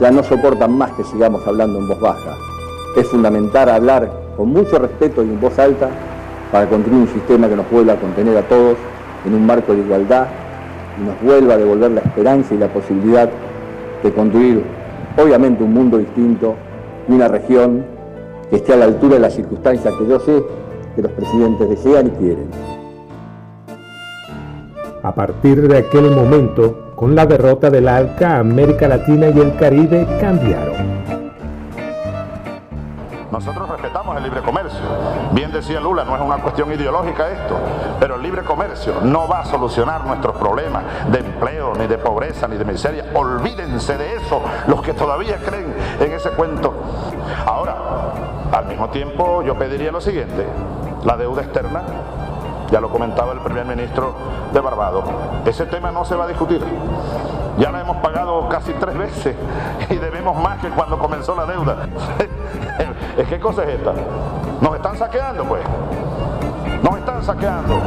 ya no soportan más que sigamos hablando en voz baja. Es fundamental hablar con mucho respeto y en voz alta para construir un sistema que nos vuelva a contener a todos en un marco de igualdad y nos vuelva a devolver la esperanza y la posibilidad de construir obviamente un mundo distinto y una región que esté a la altura de las circunstancias que yo sé que los presidentes desean y quieren. A partir de aquel momento, con la derrota del ALCA, América Latina y el Caribe cambiaron. Nosotros respetamos el libre comercio. Bien decía Lula, no es una cuestión ideológica esto, pero el libre comercio no va a solucionar nuestros problemas de empleo, ni de pobreza, ni de miseria. Olvídense de eso, los que todavía creen en ese cuento. Ahora, al mismo tiempo, yo pediría lo siguiente, la deuda externa ya lo comentaba el primer ministro de Barbados. Ese tema no se va a discutir. Ya la hemos pagado casi tres veces y debemos más que cuando comenzó la deuda. ¿Es qué cosa es esta? Nos están saqueando, pues. Nos están saqueando.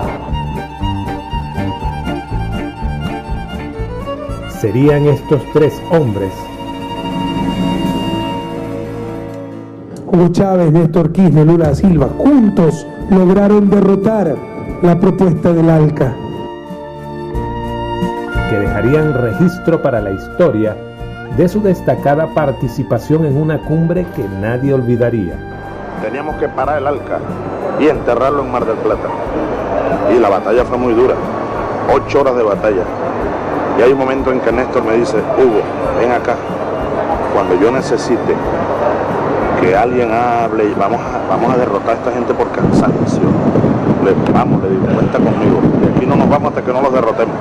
Serían estos tres hombres. Hugo Chávez, Néstor Kirchner, Lula Silva, juntos lograron derrotar la propuesta del ALCA. Que dejarían registro para la historia de su destacada participación en una cumbre que nadie olvidaría. Teníamos que parar el ALCA y enterrarlo en Mar del Plata. Y la batalla fue muy dura, ocho horas de batalla. Y hay un momento en que Néstor me dice, Hugo, ven acá, cuando yo necesite que alguien hable y vamos a, vamos a derrotar a esta gente por cansancio. Vamos, le digo, cuenta conmigo. Y aquí no nos vamos hasta que no los derrotemos.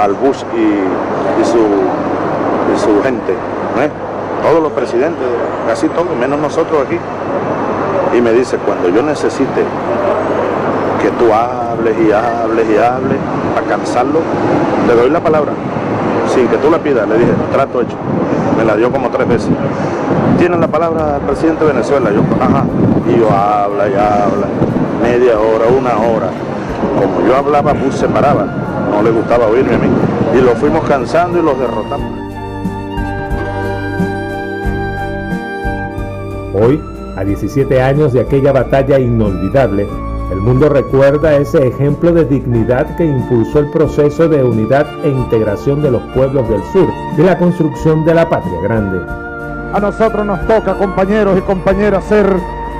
Al Bush y, su, y su gente. ¿eh? Todos los presidentes, casi todos, menos nosotros aquí. Y me dice, cuando yo necesite que tú hables y hables y hables para cansarlo, le doy la palabra. Sin que tú la pidas, le dije, trato hecho. Me la dio como tres veces tienen la palabra el presidente de Venezuela. Yo, ajá. Y yo habla y habla. Media hora, una hora. Como yo hablaba, Bush se paraba. No le gustaba oírme a mí. Y lo fuimos cansando y los derrotamos. Hoy, a 17 años de aquella batalla inolvidable, El mundo recuerda ese ejemplo de dignidad que impulsó el proceso de unidad e integración de los pueblos del sur y la construcción de la patria grande. A nosotros nos toca, compañeros y compañeras, ser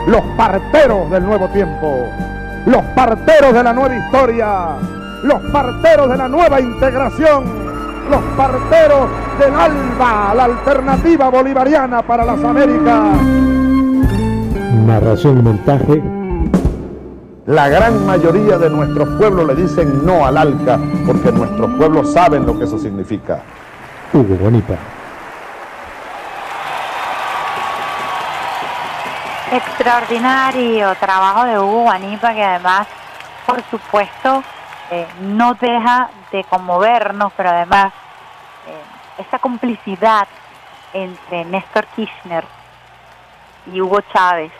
los parteros del nuevo tiempo, los parteros de la nueva historia, los parteros de la nueva integración, los parteros del ALBA, la alternativa bolivariana para las Américas. Narración y montaje. La gran mayoría de nuestros pueblos le dicen no al ALCA porque nuestros pueblos saben lo que eso significa. Hugo Bonita. Extraordinario trabajo de Hugo Guanipa que además, por supuesto, eh, no deja de conmovernos, pero además eh, esa complicidad entre Néstor Kirchner y Hugo Chávez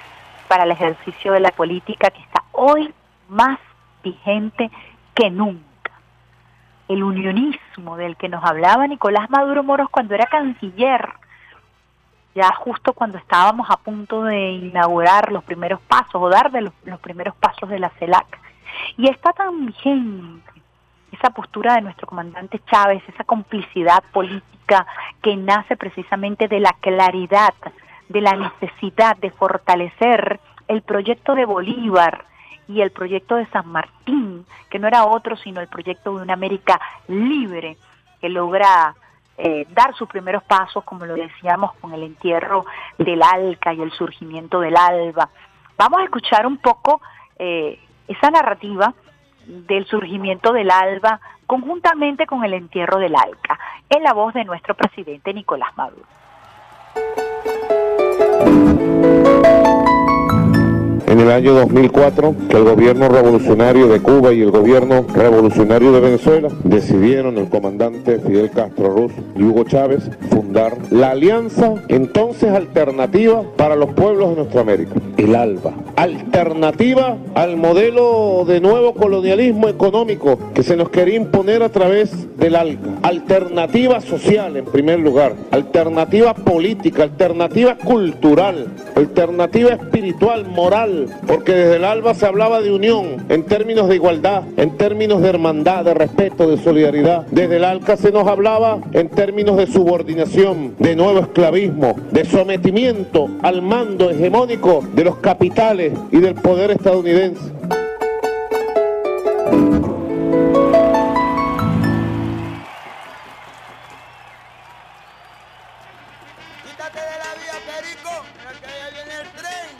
para el ejercicio de la política que está hoy más vigente que nunca. El unionismo del que nos hablaba Nicolás Maduro Moros cuando era canciller, ya justo cuando estábamos a punto de inaugurar los primeros pasos o dar de los, los primeros pasos de la CELAC. Y está tan vigente esa postura de nuestro comandante Chávez, esa complicidad política que nace precisamente de la claridad, de la necesidad de fortalecer el proyecto de Bolívar y el proyecto de San Martín, que no era otro sino el proyecto de una América libre, que logra eh, dar sus primeros pasos, como lo decíamos, con el entierro del Alca y el surgimiento del Alba. Vamos a escuchar un poco eh, esa narrativa del surgimiento del Alba conjuntamente con el entierro del Alca, en la voz de nuestro presidente Nicolás Maduro. En el año 2004 que el gobierno revolucionario de Cuba y el gobierno revolucionario de Venezuela decidieron el comandante Fidel Castro Ruz y Hugo Chávez fundar la alianza entonces alternativa para los pueblos de nuestra América, el ALBA, alternativa al modelo de nuevo colonialismo económico que se nos quería imponer a través del ALCA, alternativa social en primer lugar, alternativa política, alternativa cultural, alternativa espiritual, moral, porque desde el ALBA se hablaba de unión en términos de igualdad, en términos de hermandad, de respeto, de solidaridad. Desde el ALCA se nos hablaba en términos de subordinación, de nuevo esclavismo, de sometimiento al mando hegemónico de los capitales y del poder estadounidense.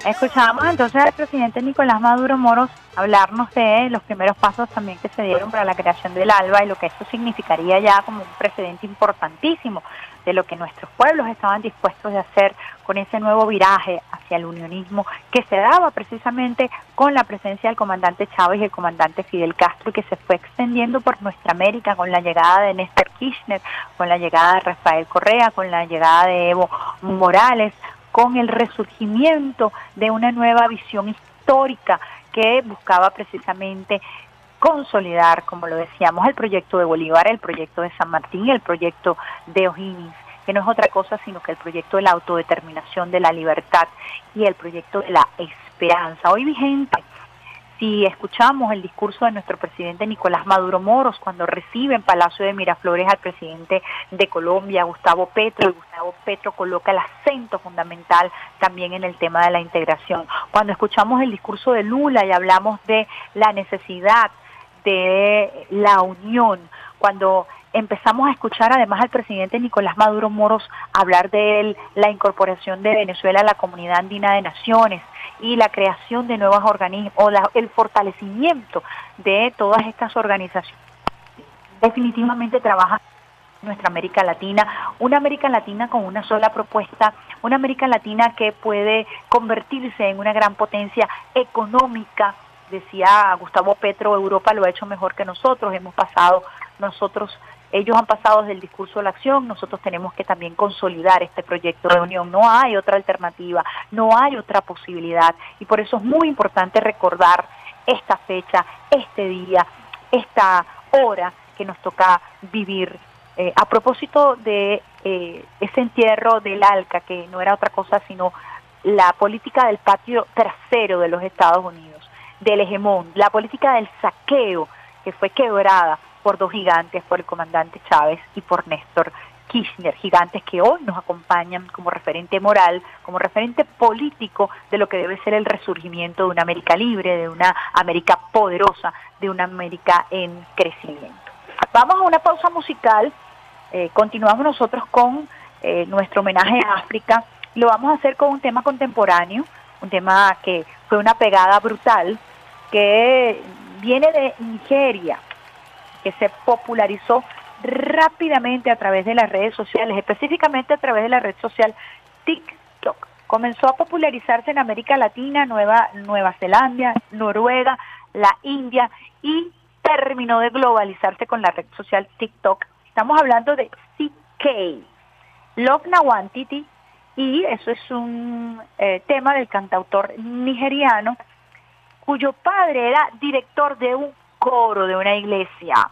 Escuchábamos entonces al presidente Nicolás Maduro Moros hablarnos de los primeros pasos también que se dieron para la creación del ALBA y lo que esto significaría ya como un precedente importantísimo de lo que nuestros pueblos estaban dispuestos de hacer con ese nuevo viraje hacia el unionismo que se daba precisamente con la presencia del comandante Chávez y el comandante Fidel Castro y que se fue extendiendo por nuestra América con la llegada de Néstor Kirchner, con la llegada de Rafael Correa, con la llegada de Evo Morales, con el resurgimiento de una nueva visión histórica que buscaba precisamente consolidar, como lo decíamos, el proyecto de Bolívar, el proyecto de San Martín el proyecto de O'Higgins, que no es otra cosa sino que el proyecto de la autodeterminación, de la libertad y el proyecto de la esperanza, hoy vigente si escuchamos el discurso de nuestro presidente Nicolás Maduro Moros cuando recibe en Palacio de Miraflores al presidente de Colombia, Gustavo Petro, y Gustavo Petro coloca el acento fundamental también en el tema de la integración. Cuando escuchamos el discurso de Lula y hablamos de la necesidad de la unión, cuando empezamos a escuchar además al presidente Nicolás Maduro Moros hablar de la incorporación de Venezuela a la comunidad andina de naciones, y la creación de nuevos organismos o el fortalecimiento de todas estas organizaciones. Definitivamente trabaja nuestra América Latina, una América Latina con una sola propuesta, una América Latina que puede convertirse en una gran potencia económica. Decía Gustavo Petro, Europa lo ha hecho mejor que nosotros, hemos pasado nosotros ellos han pasado desde el discurso a la acción, nosotros tenemos que también consolidar este proyecto de unión. No hay otra alternativa, no hay otra posibilidad y por eso es muy importante recordar esta fecha, este día, esta hora que nos toca vivir. Eh, a propósito de eh, ese entierro del ALCA, que no era otra cosa sino la política del patio trasero de los Estados Unidos. del hegemón, la política del saqueo que fue quebrada por dos gigantes, por el comandante Chávez y por Néstor Kirchner, gigantes que hoy nos acompañan como referente moral, como referente político de lo que debe ser el resurgimiento de una América libre, de una América poderosa, de una América en crecimiento. Vamos a una pausa musical, eh, continuamos nosotros con eh, nuestro homenaje a África, lo vamos a hacer con un tema contemporáneo, un tema que fue una pegada brutal, que viene de Nigeria, que se popularizó rápidamente a través de las redes sociales, específicamente a través de la red social TikTok. Comenzó a popularizarse en América Latina, Nueva, Nueva Zelanda, Noruega, la India y terminó de globalizarse con la red social TikTok. Estamos hablando de CK, Love Nawantiti, y eso es un eh, tema del cantautor nigeriano cuyo padre era director de un coro de una iglesia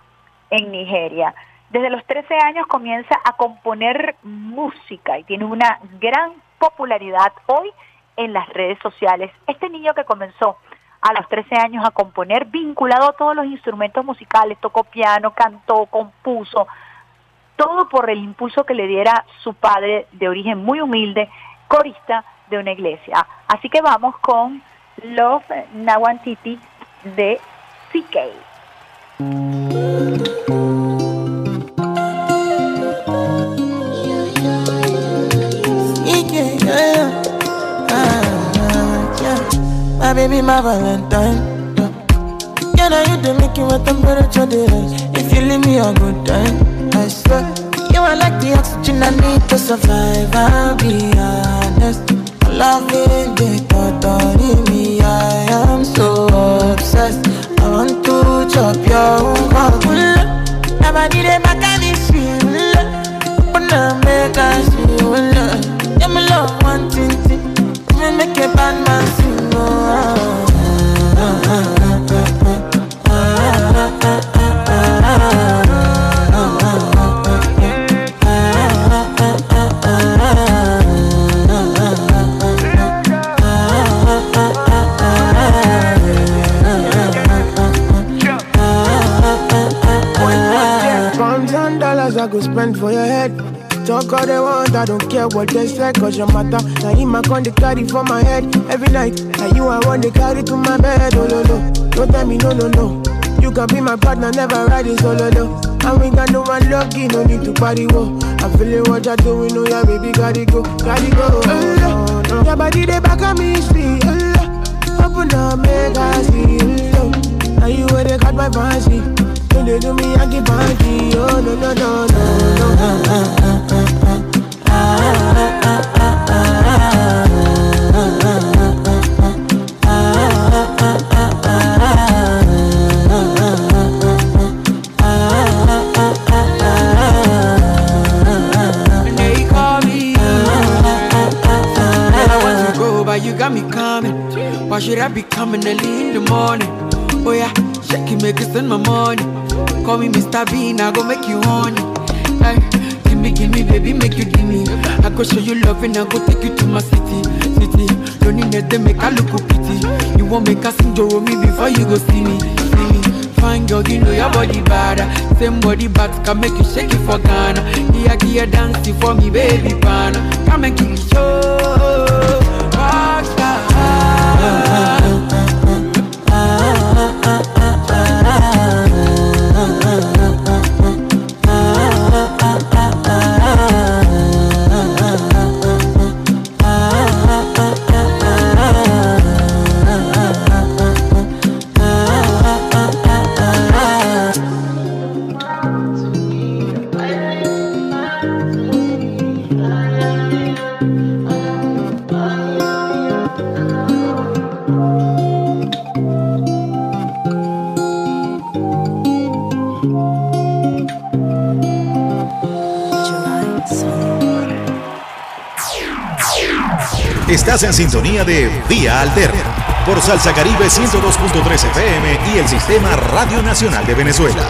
en Nigeria. Desde los 13 años comienza a componer música y tiene una gran popularidad hoy en las redes sociales. Este niño que comenzó a los 13 años a componer, vinculado a todos los instrumentos musicales, tocó piano, cantó, compuso, todo por el impulso que le diera su padre de origen muy humilde, corista de una iglesia. Así que vamos con Love Nawantiti de CK. Baby, my Valentine. Yeah, yeah now you the make you my temperature the rise. If you leave me a good time, I swear. You are like the oxygen I need to survive. I'll be honest. Loving the thought of me, I am so obsessed. I want to chop your heart. Never did it spend for your head. Talk all they want, I don't care what they say, cause your matter. Now him I con the carry for my head every night. Now you I want to carry to my bed, oh no no. Don't tell me no no no. You can be my partner, never ride it oh, solo no. And we got no one lucky, no need to party wo. I'm feeling what you're doing, oh yeah, baby, gotta go, gotta go. Oh, no, no. Your body they back on me, sweet. Oh, open up, make I see. Oh, no. now you where they got my fancy. Don't they do me, I keep panty. Oh no no no no no. I want to go, but you got me coming. Why should I be coming early in the morning? Oh yeah, shake it, make spend my money. Call me Mr. Bean, I go make you honey. Eh, hey, give me, give me, baby, make you give me. I go show you love and I go take you to my city, city. Don't need them, make I look pity. You won't make us enjoy me before you go see me, see me. Fine girl, you know your body bad. Same body back can make you shake it for Ghana. Here, here, dance for me, baby, pana. Come and kick it, show. Sintonía de Vía Alterna por Salsa Caribe 102.3 FM y el Sistema Radio Nacional de Venezuela.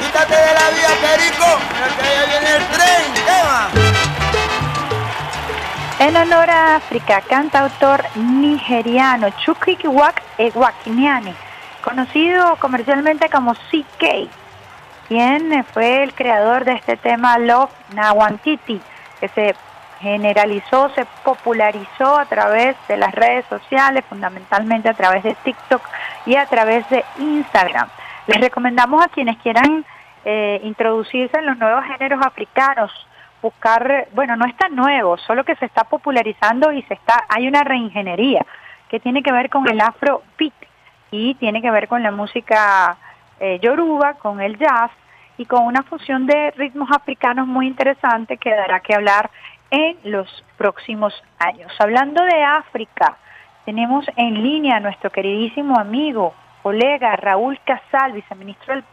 Quítate de la vía, Perico, que allá viene el tren, tema. En honor a África, cantautor nigeriano Chukwuka Ewakinyani, conocido comercialmente como CK, quien fue el creador de este tema Love Nawantiti, que se generalizó, se popularizó a través de las redes sociales, fundamentalmente a través de TikTok y a través de Instagram. Les recomendamos a quienes quieran eh, introducirse en los nuevos géneros africanos, buscar, bueno, no es tan nuevo, solo que se está popularizando y se está, hay una reingeniería que tiene que ver con el afrobeat y tiene que ver con la música eh, yoruba, con el jazz y con una fusión de ritmos africanos muy interesante que dará que hablar en los próximos años. Hablando de África, tenemos en línea a nuestro queridísimo amigo, colega Raúl Casal, viceministro del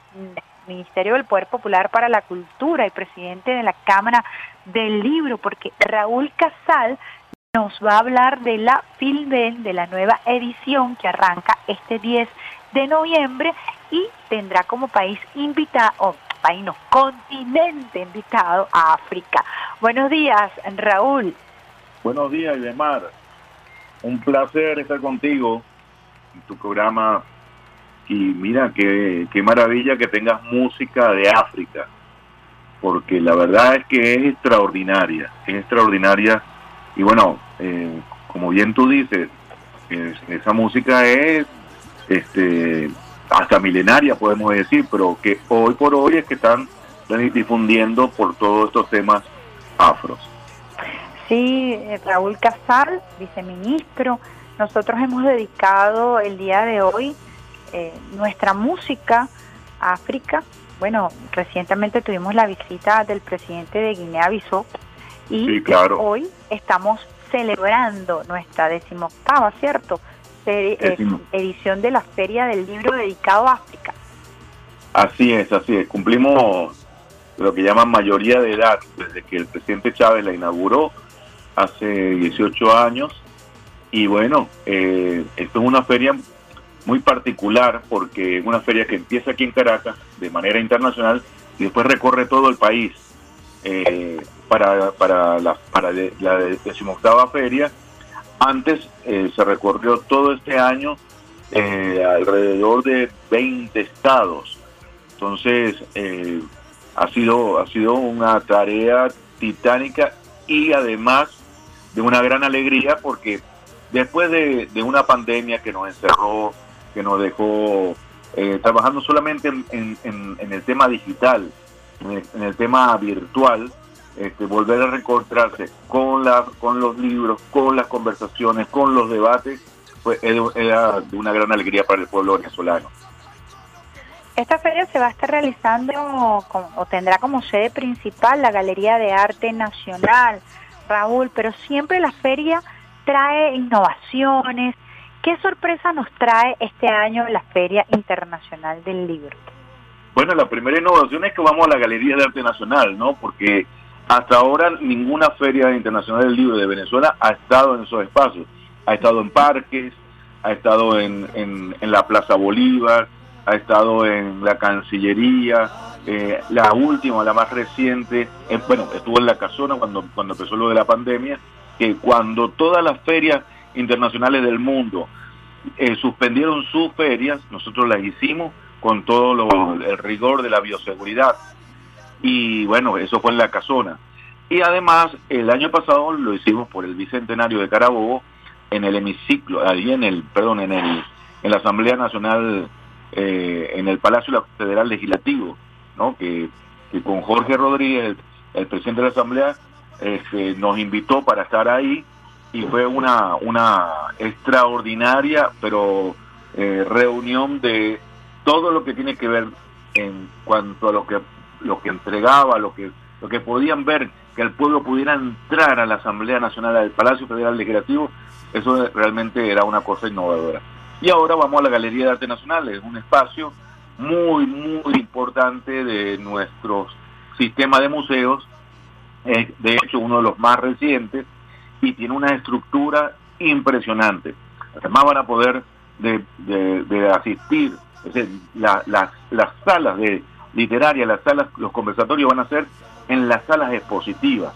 Ministerio del Poder Popular para la Cultura y presidente de la Cámara del Libro, porque Raúl Casal nos va a hablar de la Filben, de la nueva edición que arranca este 10 de noviembre y tendrá como país invitado, país no, continente invitado a África. Buenos días, Raúl. Buenos días, Idemar. Un placer estar contigo en tu programa. Y mira, qué, qué maravilla que tengas música de África, porque la verdad es que es extraordinaria, es extraordinaria. Y bueno, eh, como bien tú dices, es- esa música es este hasta milenaria podemos decir, pero que hoy por hoy es que están difundiendo por todos estos temas afros. Sí, eh, Raúl Casal, viceministro, nosotros hemos dedicado el día de hoy eh, nuestra música a África. Bueno, recientemente tuvimos la visita del presidente de Guinea-Bissau y Sí, claro. hoy estamos celebrando nuestra decimoctava, ¿cierto? Edición de la Feria del Libro dedicado a África. Así es, así es. Cumplimos lo que llaman mayoría de edad desde que el presidente Chávez la inauguró hace 18 años. Y bueno, eh, esto es una feria muy particular porque es una feria que empieza aquí en Caracas de manera internacional y después recorre todo el país. Eh, para, para la, para la decimoctava feria, antes eh, se recorrió todo este año eh, alrededor de 20 estados. Entonces, eh, ha, sido, ha sido una tarea titánica y además de una gran alegría porque después de, una pandemia que nos encerró, que nos dejó eh, trabajando solamente en, en- en- en el tema digital, en el, en el tema virtual, este, volver a reencontrarse con, la, con los libros, con las conversaciones, con los debates, pues era era de una gran alegría para el pueblo venezolano. Esta feria se va a estar realizando con- o tendrá como sede principal la Galería de Arte Nacional, Raúl, pero siempre la feria trae innovaciones. ¿Qué sorpresa nos trae este año la Feria Internacional del Libro? Bueno, la primera innovación es que vamos a la Galería de Arte Nacional, ¿no? Porque hasta ahora ninguna feria internacional del libro de Venezuela ha estado en esos espacios. Ha estado en parques, ha estado en, en- la Plaza Bolívar, ha estado en la Cancillería, eh, la última, la más reciente, eh, bueno, estuvo en la Casona cuando, cuando empezó lo de la pandemia, que cuando todas las ferias internacionales del mundo eh, suspendieron sus ferias, nosotros las hicimos con todo lo- el rigor de la bioseguridad. Y bueno, eso fue en la casona. Y además, el año pasado lo hicimos por el bicentenario de Carabobo, en el hemiciclo, ahí en el, perdón, en el, en la Asamblea Nacional, eh, en el Palacio Federal Legislativo, ¿no? Que, que con Jorge Rodríguez, el, el presidente de la Asamblea, este, nos invitó para estar ahí y fue una, una extraordinaria, pero eh, reunión de todo lo que tiene que ver en cuanto a lo que lo que entregaba, lo que lo que podían ver que el pueblo pudiera entrar a la Asamblea Nacional, al Palacio Federal Legislativo, eso realmente era una cosa innovadora. Y ahora vamos a la Galería de Arte Nacional, es un espacio muy, muy importante de nuestro sistema de museos, es de hecho uno de los más recientes, y tiene una estructura impresionante. Además van a poder de, de- asistir, es las, las salas de literarias, las salas, los conversatorios van a ser en las salas expositivas.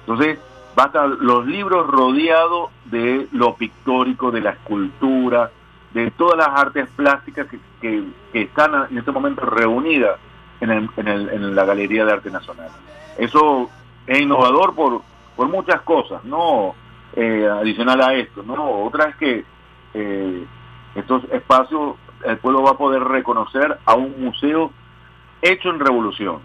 Entonces, va a estar los libros rodeados de lo pictórico, de la escultura, de todas las artes plásticas que, que- están en este momento reunidas en, el- en el- en la Galería de Arte Nacional. Eso es innovador por, por muchas cosas, no Eh, adicional a esto, ¿no? Otra es que eh, estos espacios el pueblo va a poder reconocer a un museo hecho en revolución,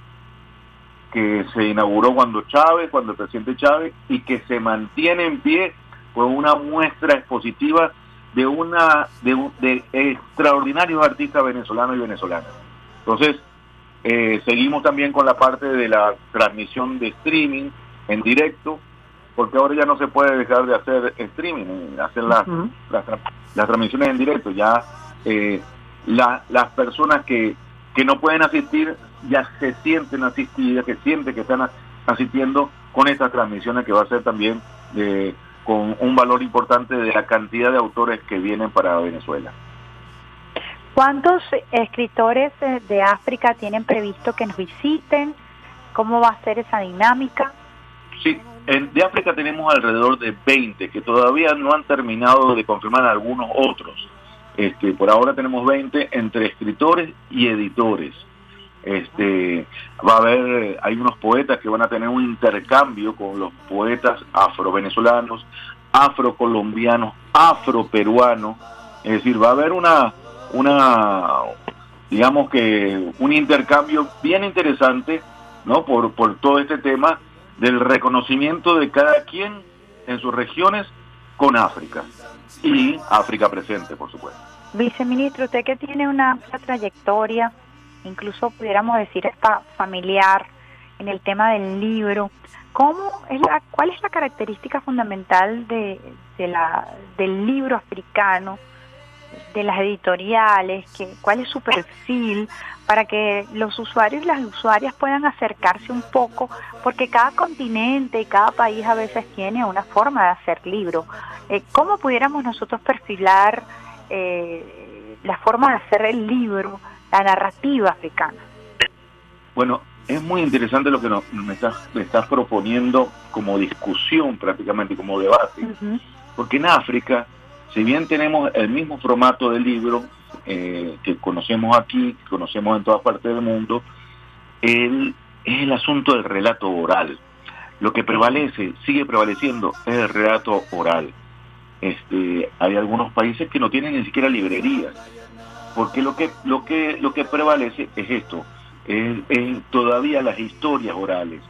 que se inauguró cuando Chávez, cuando el presidente Chávez, y que se mantiene en pie con una muestra expositiva de una de, de extraordinarios artistas venezolanos y venezolanas. Entonces, eh, seguimos también con la parte de la transmisión de streaming en directo, porque ahora ya no se puede dejar de hacer streaming, eh, hacer las, las, tra- las transmisiones en directo. Ya eh, la- las personas que, que no pueden asistir ya se sienten asistidas, que sienten que están asistiendo con estas transmisiones que va a ser también de, con un valor importante de la cantidad de autores que vienen para Venezuela. ¿Cuántos escritores eh, de África tienen previsto que nos visiten? ¿Cómo va a ser esa dinámica? Sí, en, de África tenemos alrededor de 20 que todavía no han terminado de confirmar algunos otros. Este, por ahora tenemos 20 entre escritores y editores. Este, va a haber, hay unos poetas que van a tener un intercambio con los poetas afro-venezolanos, afro-colombianos, afro-peruanos. Es decir, va a haber una, digamos que un intercambio bien interesante, ¿no? Por todo este tema del reconocimiento de cada quien en sus regiones con África y África presente, por supuesto. Viceministro, usted que tiene una amplia trayectoria, incluso pudiéramos decir hasta familiar, en el tema del libro, ¿cómo es la, ¿cuál es la característica fundamental de, de la, del libro africano, de las editoriales, que, cuál es su perfil, para que los usuarios y las usuarias puedan acercarse un poco, porque cada continente y cada país a veces tiene una forma de hacer libro. Eh, ¿Cómo pudiéramos nosotros perfilar eh, la forma de hacer el libro, la narrativa africana? Bueno, es muy interesante lo que nos, me, estás, me estás proponiendo como discusión prácticamente, como debate, porque en África, si bien tenemos el mismo formato de libro eh, que conocemos aquí, que conocemos en todas partes del mundo, el, es el asunto del relato oral. Lo que prevalece, sigue prevaleciendo, es el relato oral. Este, hay algunos países que no tienen ni siquiera librerías, porque lo que, lo que, lo que prevalece es esto, es, todavía las historias orales,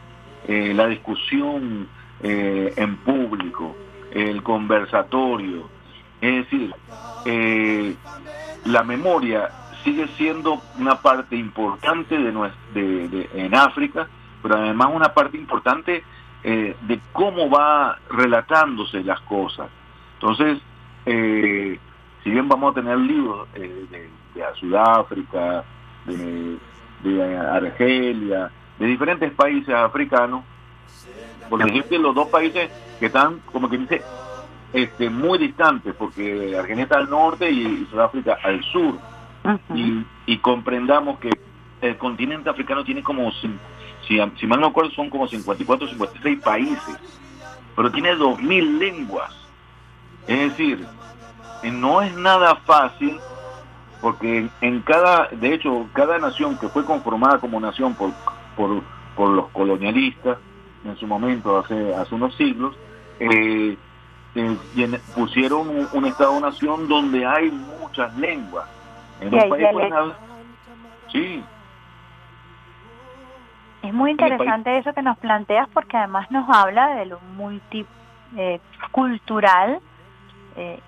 eh, la discusión eh, en público, el conversatorio, es decir, eh, la memoria sigue siendo una parte importante de, nues- de- de- en África, pero además una parte importante eh, de cómo va relatándose las cosas. Entonces, eh, si bien vamos a tener libros eh, de, de Sudáfrica, de, de Argelia, de diferentes países africanos, por ejemplo, los dos países que están, como que dice, este, muy distantes, porque Argelia está al norte y Sudáfrica al sur. y, y comprendamos que el continente africano tiene como, si, si mal no recuerdo, son como 54 o 56 países, pero tiene 2.000 lenguas. Es decir, no es nada fácil porque en, cada, de hecho, cada nación que fue conformada como nación por, por, por los colonialistas en su momento, hace, hace unos siglos, eh, eh, pusieron un, un Estado-nación donde hay muchas lenguas. En un país pueden Sí, Es muy interesante eso que nos planteas porque además nos habla de lo multicultural eh,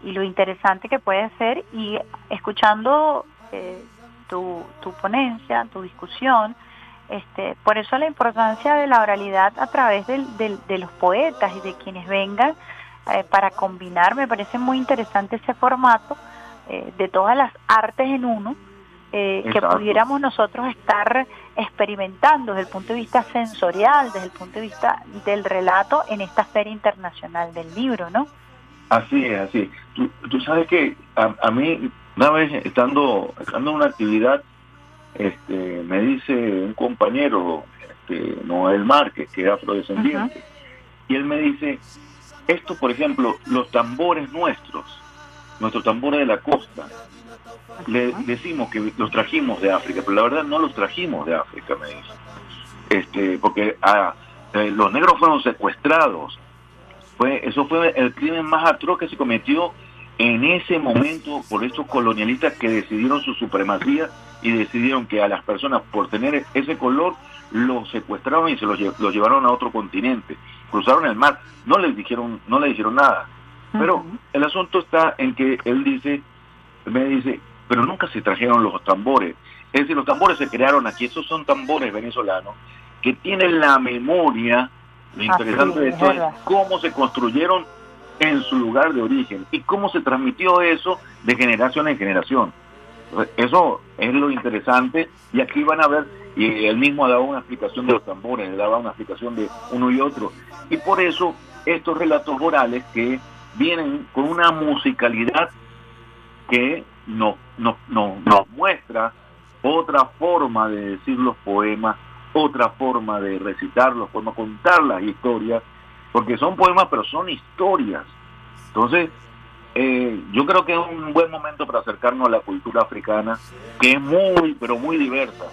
y lo interesante que puede ser y escuchando eh, tu, tu ponencia, tu discusión, este, por eso la importancia de la oralidad a través del- del- de los poetas y de quienes vengan eh, para combinar, me parece muy interesante ese formato eh, de todas las artes en uno, eh, que pudiéramos nosotros estar experimentando desde el punto de vista sensorial, desde el punto de vista del relato en esta Feria Internacional del Libro, ¿no? Así es, así. es. Tú, tú sabes que a, a mí, una vez estando, estando en una actividad, este, me dice un compañero, este, Noel Márquez, que es afrodescendiente, Y él me dice, esto por ejemplo, los tambores nuestros, nuestros tambores de la costa, le decimos que los trajimos de África, pero la verdad no los trajimos de África, me dice. Este, porque ah, eh, los negros fueron secuestrados. Fue, eso fue el crimen más atroz que se cometió en ese momento por estos colonialistas que decidieron su supremacía y decidieron que a las personas por tener ese color los secuestraron y se los, lle- los llevaron a otro continente. Cruzaron el mar, no les dijeron, no le dijeron nada. Pero el asunto está en que él dice, me dice, pero nunca se trajeron los tambores. Es decir, los tambores se crearon aquí, esos son tambores venezolanos que tienen la memoria. Lo interesante de es esto es verdad. cómo se construyeron en su lugar de origen y cómo se transmitió eso de generación en generación. Eso es lo interesante y aquí van a ver, y él mismo daba una explicación de los tambores, le daba una explicación de uno y otro. Y por eso estos relatos orales que vienen con una musicalidad que nos, nos, nos, nos muestra otra forma de decir los poemas, otra forma de recitarlos, forma contar las historias, porque son poemas pero son historias. Entonces, eh, yo creo que es un buen momento para acercarnos a la cultura africana, que es muy, pero muy diversa,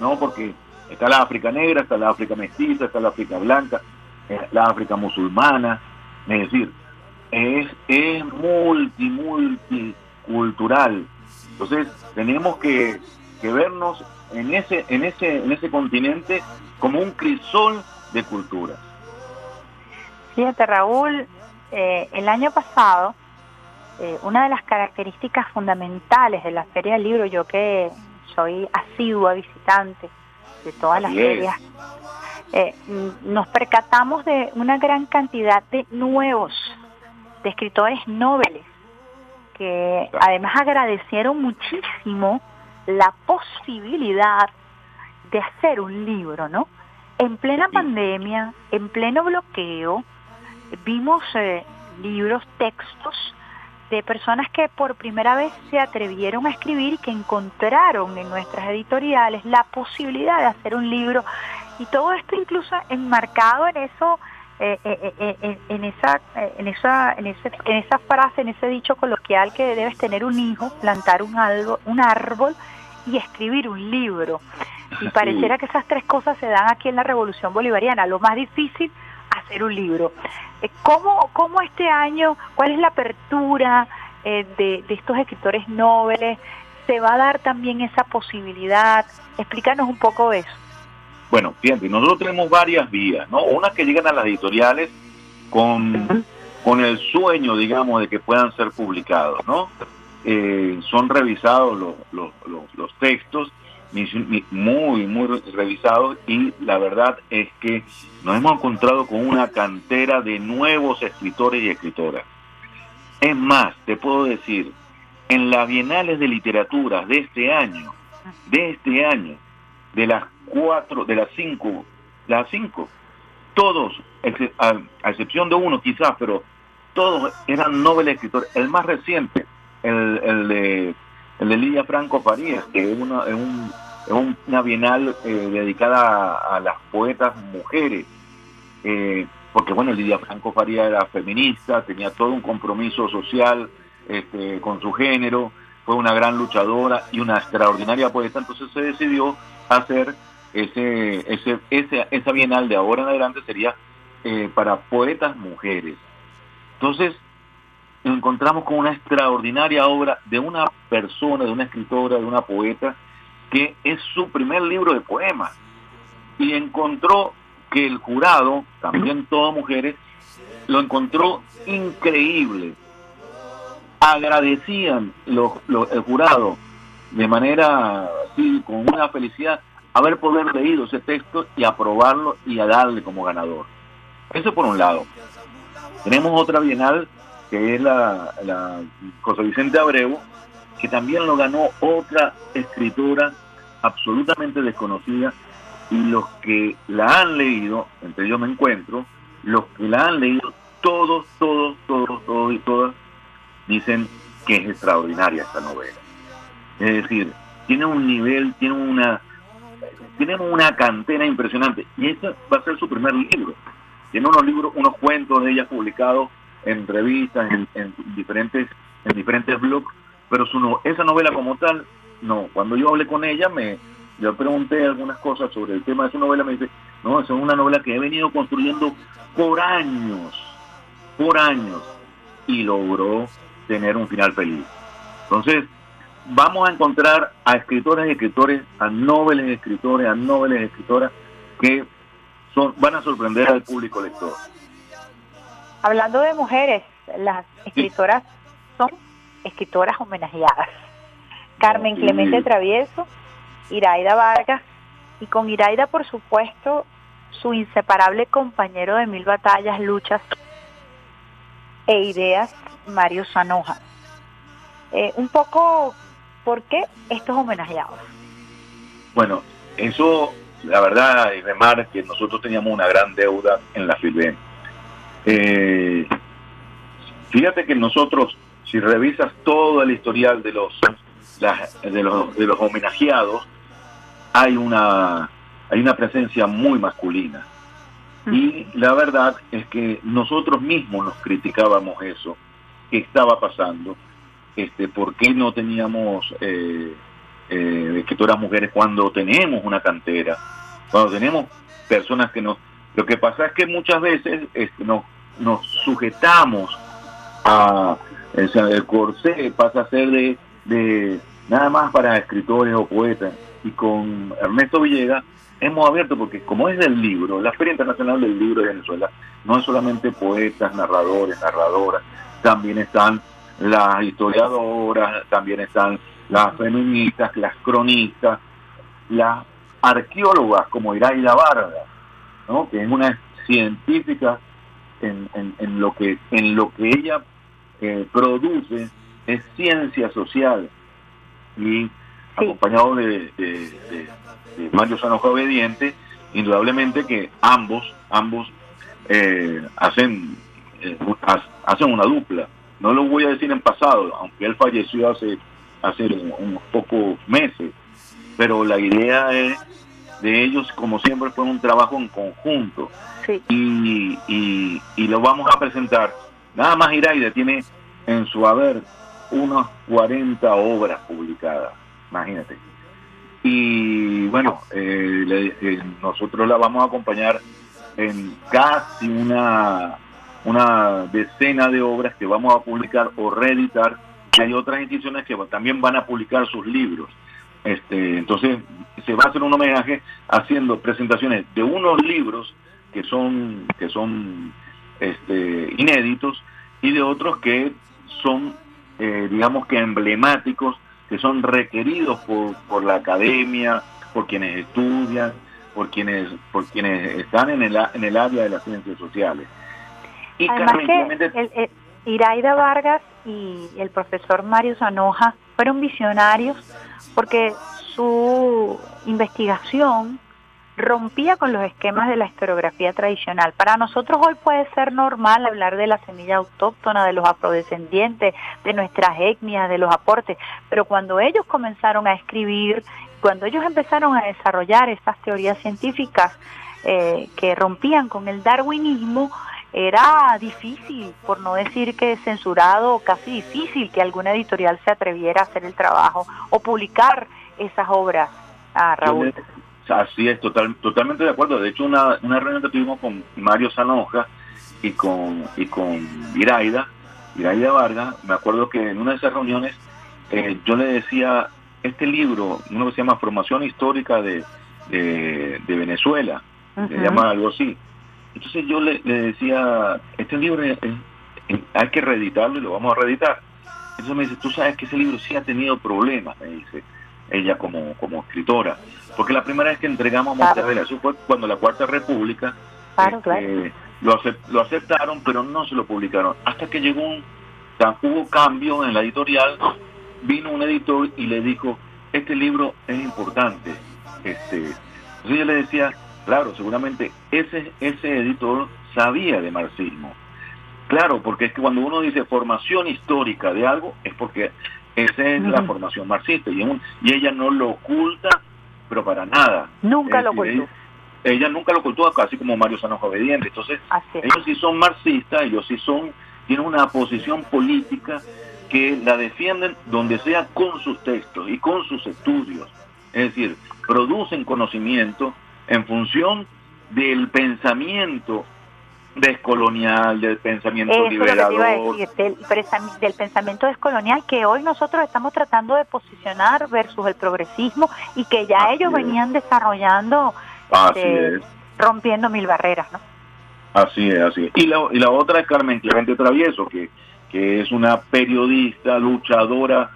¿no? Porque está la África negra, está la África mestiza, está la África blanca, eh, la África musulmana, es decir, es, es multi, multicultural. Entonces, tenemos que vernos en ese, en ese, en ese continente como un crisol de culturas. Fíjate, Raúl, eh, el año pasado, eh, una de las características fundamentales de la Feria del Libro, yo que soy asidua visitante de todas las ferias, eh, nos percatamos de una gran cantidad de nuevos, de escritores nobles, que además agradecieron muchísimo la posibilidad de hacer un libro, ¿no? En plena pandemia, en pleno bloqueo, vimos eh, libros, textos de personas que por primera vez se atrevieron a escribir y que encontraron en nuestras editoriales la posibilidad de hacer un libro y todo esto incluso enmarcado en eso eh, eh, eh, en esa en esa en ese- en esa frase en ese dicho coloquial que debes tener un hijo plantar un algo un árbol y escribir un libro. Y pareciera que esas tres cosas se dan aquí en la revolución bolivariana. Lo más difícil hacer un libro. Eh, cómo cómo este año cuál es la apertura eh, de, de estos escritores nobles se va a dar también esa posibilidad explícanos un poco eso. Bueno, fíjate, nosotros tenemos varias vías, ¿no? Unas que llegan a las editoriales con, con el sueño, digamos, de que puedan ser publicados, ¿no? Eh, son revisados los, los, los- textos, muy, muy revisados, y la verdad es que nos hemos encontrado con una cantera de nuevos escritores y escritoras. Es más, te puedo decir, en las bienales de literatura de este año, de este año, de las cuatro, de las cinco, las cinco, todos, a, excepción de uno quizás, pero todos eran noveles escritores. El más reciente, el, el de, el de Lidia Franco Farías, que es una, es un- es un- una bienal eh, dedicada a, a las poetas mujeres, eh, porque bueno, Lidia Franco Farías era feminista, tenía todo un compromiso social este, con su género, fue una gran luchadora y una extraordinaria poeta, entonces se decidió hacer ese, ese, ese esa bienal de ahora en adelante sería eh, para poetas mujeres. Entonces, nos encontramos con una extraordinaria obra de una persona, de una escritora, de una poeta, que es su primer libro de poemas. Y encontró que el jurado, también todas mujeres, lo encontró increíble. Agradecían los, los- el jurado de manera así, con una felicidad, haber poder leído ese texto y aprobarlo y a darle como ganador. Eso por un lado. Tenemos otra bienal que es la, la Vicente Abreu, que también lo ganó otra escritora absolutamente desconocida y los que la han leído, entre ellos me encuentro, los que la han leído, todos, todos, todos, todos y todas dicen que es extraordinaria esta novela. Es decir, tiene un nivel, tiene una, tenemos una cantera impresionante y este va a ser su primer libro. tiene unos libros, unos cuentos de ella publicados en revistas, en, en diferentes, en diferentes blogs, pero su no, esa novela como tal, no. Cuando yo hablé con ella, me yo pregunté algunas cosas sobre el tema de su novela, me dice, no, es una novela que he venido construyendo por años, por años, y logró tener un final feliz. Entonces, vamos a encontrar a escritores y escritores, a noveles escritores, a noveles escritoras que son, van a sorprender al público lector. Hablando de mujeres, las escritoras son escritoras homenajeadas. Carmen Clemente Travieso, Iraida Vargas, y con Iraida, por supuesto, su inseparable compañero de mil batallas, luchas e ideas, Mario Sanoja. Eh, un poco, ¿por qué estos homenajeados? Bueno, eso, la verdad, y remar que nosotros teníamos una gran deuda en la FILBEN. Eh, fíjate que nosotros, si revisas todo el historial de los, las- de los, de los homenajeados, hay una, hay una presencia muy masculina. Y la verdad es que nosotros mismos nos criticábamos eso, que estaba pasando, este, por qué no teníamos eh, eh, escritoras mujeres cuando tenemos una cantera, cuando tenemos personas que nos... Lo que pasa es que muchas veces este, nos, nos sujetamos a... El corsé pasa a ser de, de nada más para escritores o poetas. Y con Ernesto Villegas hemos abierto, porque como es del libro, la Feria Internacional del Libro de Venezuela, no es solamente poetas, narradores, narradoras, también están las historiadoras, también están las feministas, las cronistas, las arqueólogas como Iraida Vargas, ¿no? que es una científica en, en- en lo que en lo que ella eh, produce es ciencia social y acompañado de, de- de- de Mario Sanoja Obediente, indudablemente que ambos ambos eh, hacen eh, ha- hacen una dupla. No lo voy a decir en pasado, aunque él falleció hace hace unos pocos meses, pero la idea es de ellos, como siempre, fue un trabajo en conjunto. Y, y, y lo vamos a presentar. Nada más Iraida tiene en su haber unas 40 obras publicadas, imagínate. Y bueno, eh, le- eh, nosotros la vamos a acompañar en casi una, una decena de obras que vamos a publicar o reeditar. Y hay otras instituciones que también van a publicar sus libros. Este, entonces, se va a hacer un homenaje haciendo presentaciones de unos libros que son, que son este, inéditos y de otros que son, eh, digamos que emblemáticos, que son requeridos por, por la academia, por quienes estudian, por quienes, por quienes están en el, en el área de las ciencias sociales. Y Además Carmen que el- el- Iraida Vargas y el profesor Mario Sanoja fueron visionarios porque su investigación rompía con los esquemas de la historiografía tradicional. Para nosotros hoy puede ser normal hablar de la semilla autóctona, de los afrodescendientes, de nuestras etnias, de los aportes, pero cuando ellos comenzaron a escribir, cuando ellos empezaron a desarrollar estas teorías científicas eh, que rompían con el darwinismo, era difícil, por no decir que censurado, casi difícil que alguna editorial se atreviera a hacer el trabajo o publicar esas obras, a Raúl. Así es, total, totalmente de acuerdo. De hecho, una, una reunión que tuvimos con Mario Sanoja y con, y con Iraida, Iraida Vargas, me acuerdo que en una de esas reuniones eh, yo le decía, este libro, uno que se llama Formación Histórica de, de, de Venezuela, se llama algo así. Entonces yo le, le decía, este libro es- es- hay que reeditarlo y lo vamos a reeditar. Entonces me dice, tú sabes que ese libro sí ha tenido problemas, me dice ella como, como escritora. Porque la primera vez que entregamos a Mortadela, eso fue cuando la Cuarta República Claro, eh, lo, acep- lo aceptaron, pero no se lo publicaron. Hasta que llegó un, hubo cambio en la editorial, vino un editor y le dijo, este libro es importante. Este, entonces yo le decía, claro, seguramente ese, ese editor sabía de marxismo. Claro, porque es que cuando uno dice formación histórica de algo, es porque esa es la formación marxista y, es un- y ella no lo oculta, pero para nada. Nunca Es lo decir, ocultó. ella- ella nunca lo ocultó, casi como Mario Sanojo Obediente. Entonces, ellos sí son marxistas, ellos sí son, tienen una posición política que la defienden donde sea con sus textos y con sus estudios. Es decir, producen conocimiento en función del pensamiento descolonial, del pensamiento Eso liberador. Es lo que te iba a decir, del, pensamiento descolonial que hoy nosotros estamos tratando de posicionar versus el progresismo y que ya ellos es. venían desarrollando, este, es. rompiendo mil barreras, ¿no? Así es, así es. Y la, y la otra es Carmen Clemente Travieso, que, que es una periodista, luchadora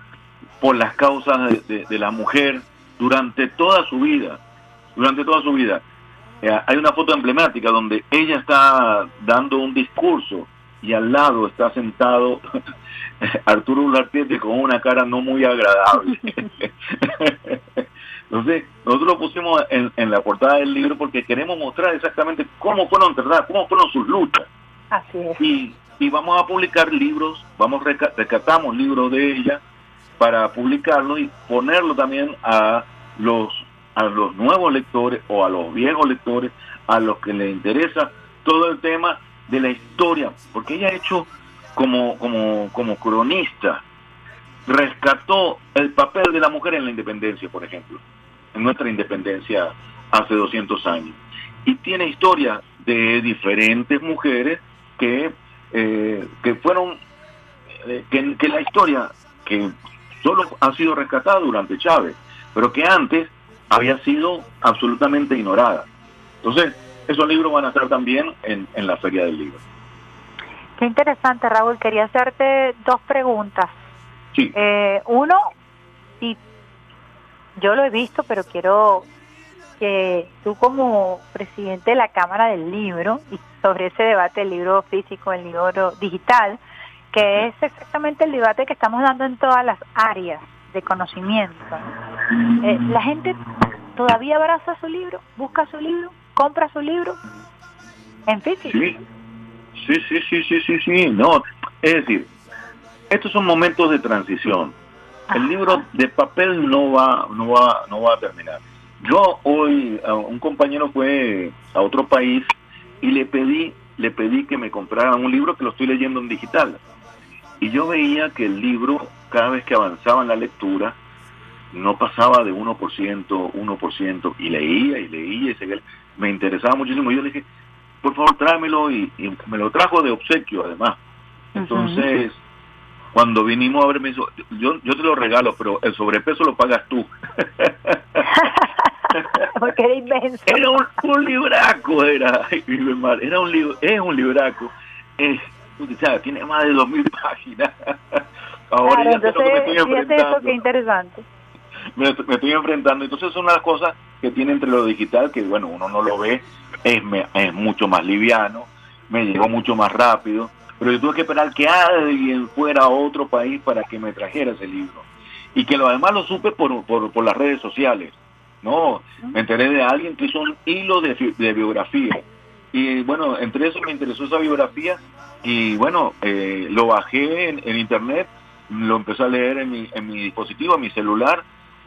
por las causas de, de- de la mujer durante toda su vida, durante toda su vida. Eh, hay una foto emblemática donde ella está dando un discurso y al lado está sentado Arturo Ulartiete con una cara no muy agradable. Entonces, nosotros lo pusimos en, en la portada del libro porque queremos mostrar exactamente cómo fueron, ¿verdad? cómo fueron sus luchas. Así es. Y, y vamos a publicar libros, vamos rescatamos libros de ella para publicarlo y ponerlo también a los a los nuevos lectores o a los viejos lectores, a los que les interesa todo el tema de la historia, porque ella ha hecho como como como cronista rescató el papel de la mujer en la independencia, por ejemplo, en nuestra independencia hace 200 años. Y tiene historia de diferentes mujeres que, eh, que fueron, eh, que, que la historia que solo ha sido rescatada durante Chávez, pero que antes había sido absolutamente ignorada. Entonces, esos libros van a estar también en, en la Feria del Libro. Qué interesante, Raúl. Quería hacerte dos preguntas. Sí. Eh, uno, y yo lo he visto, pero quiero que tú como presidente de la Cámara del Libro, y sobre ese debate del libro físico, el libro digital, que es exactamente el debate que estamos dando en todas las áreas de conocimiento. Eh, la gente todavía abraza su libro, busca su libro, compra su libro en físico. Sí, sí, sí, sí, sí, sí, sí, no, es decir, estos son momentos de transición. El libro de papel no va, no va, no va a terminar. Yo hoy, un compañero fue a otro país y le pedí, le pedí que me comprara un libro que lo estoy leyendo en digital. Y yo veía que el libro, cada vez que avanzaba en la lectura, no pasaba de 1%, 1%, y leía y leía y seguía. Me interesaba muchísimo. Yo le dije, por favor, tráemelo, y, y me lo trajo de obsequio, además. Entonces, cuando vinimos a ver, me hizo, yo, yo te lo regalo, pero el sobrepeso lo pagas tú. Porque era inmenso. Era un, un libraco, era, era un libro, es un libraco. Es, o sea, tiene más de 2.000 páginas. Ahora Claro, sé lo que me estoy entonces, fíjate eso, enfrentando. qué interesante. me, me estoy enfrentando. Entonces son las cosas que tiene entre lo digital, que bueno, uno no lo ve, es, me- es mucho más liviano, me llegó mucho más rápido, pero yo tuve que esperar que alguien fuera a otro país para que me trajera ese libro. Y que lo además lo supe por, por, por las redes sociales. No, me enteré de alguien que hizo un hilo de, de biografía. Y bueno, entre eso me interesó esa biografía y bueno, eh, lo bajé en, en internet, lo empecé a leer en mi, en mi dispositivo, en mi celular,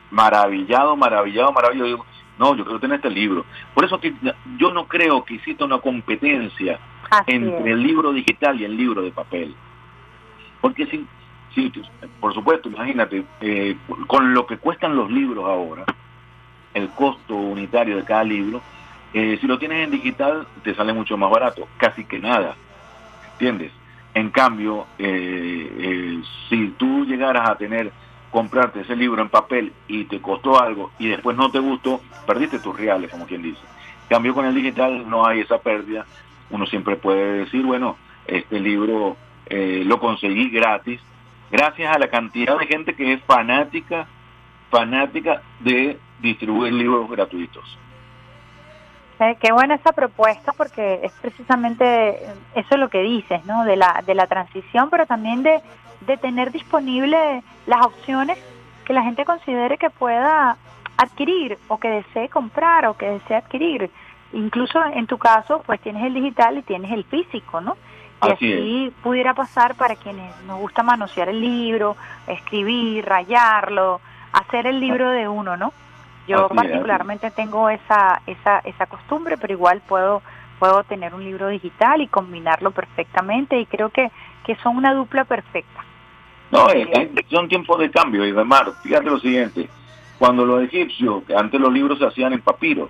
maravillado, maravillado, maravillado. Digo, no, yo quiero tener este libro. Por eso que yo no creo que exista una competencia Así entre es. el libro digital y el libro de papel. Porque si, si por supuesto, imagínate, eh, con lo que cuestan los libros ahora, el costo unitario de cada libro, eh, si lo tienes en digital te sale mucho más barato, casi que nada, ¿entiendes? En cambio, eh, eh, si tú llegaras a tener, comprarte ese libro en papel y te costó algo y después no te gustó, perdiste tus reales, como quien dice. En cambio, con el digital no hay esa pérdida, uno siempre puede decir, bueno, este libro eh, lo conseguí gratis, gracias a la cantidad de gente que es fanática, fanática de distribuir libros gratuitos. Eh, qué buena esa propuesta porque es precisamente eso es lo que dices, ¿no? De la, de la transición, pero también de, de tener disponible las opciones que la gente considere que pueda adquirir o que desee comprar o que desee adquirir. Incluso en tu caso, pues tienes el digital y tienes el físico, ¿no? Y Así así pudiera pasar para quienes nos gusta manosear el libro, escribir, rayarlo, hacer el libro de uno, ¿no? Yo Así es, particularmente tengo esa, esa, esa costumbre, pero igual puedo, puedo tener un libro digital y combinarlo perfectamente y creo que, que son una dupla perfecta. No, son tiempos de cambio, y Mar, fíjate lo siguiente, cuando los egipcios, que antes los libros se hacían en papiro,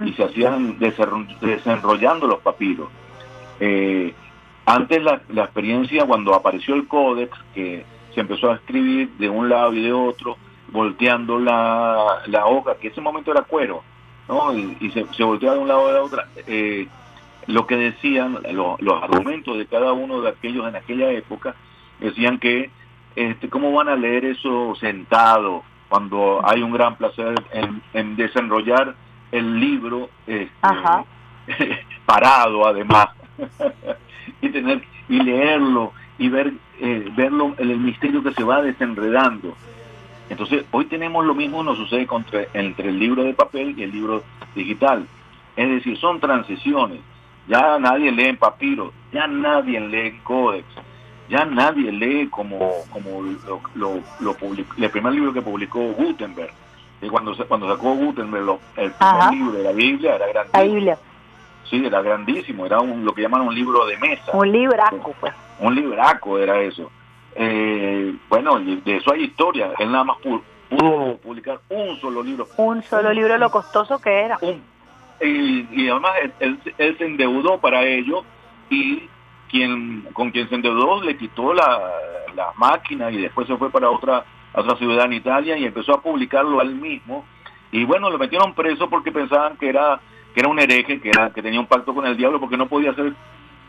y se hacían desenro- desenrollando los papiros, eh, antes la, la experiencia cuando apareció el códex, que se empezó a escribir de un lado y de otro, volteando la, la hoja, que ese momento era cuero, ¿no? Y, y se, se volteaba de un lado y de otro. eh, lo que decían, lo- los argumentos de cada uno de aquellos en aquella época, decían que, este, ¿cómo van a leer eso sentado cuando hay un gran placer en, en desenrollar el libro este, parado además y tener y leerlo y ver eh, verlo el, el misterio que se va desenredando entonces hoy tenemos lo mismo nos sucede contra- entre el libro de papel y el libro digital es decir son transiciones ya nadie lee en papiro ya nadie lee en códex ya nadie lee como como lo, lo, lo el primer libro que publicó Gutenberg y cuando cuando sacó Gutenberg lo- el primer Ajá. libro de la Biblia era grande La Biblia, Sí, era grandísimo, era un, lo que llaman un libro de mesa, un libraco, pues. un libraco era eso. Eh, bueno, de eso hay historia, él nada más pu- pudo publicar un solo libro. Un solo libro, lo costoso que era. Y, y además él, él- él se endeudó para ello y quien con quien se endeudó le quitó la, la máquina y después se fue para otra, otra ciudad en Italia y empezó a publicarlo él mismo. Y bueno, lo metieron preso porque pensaban que era que era un hereje, que era que tenía un pacto con el diablo porque no podía hacer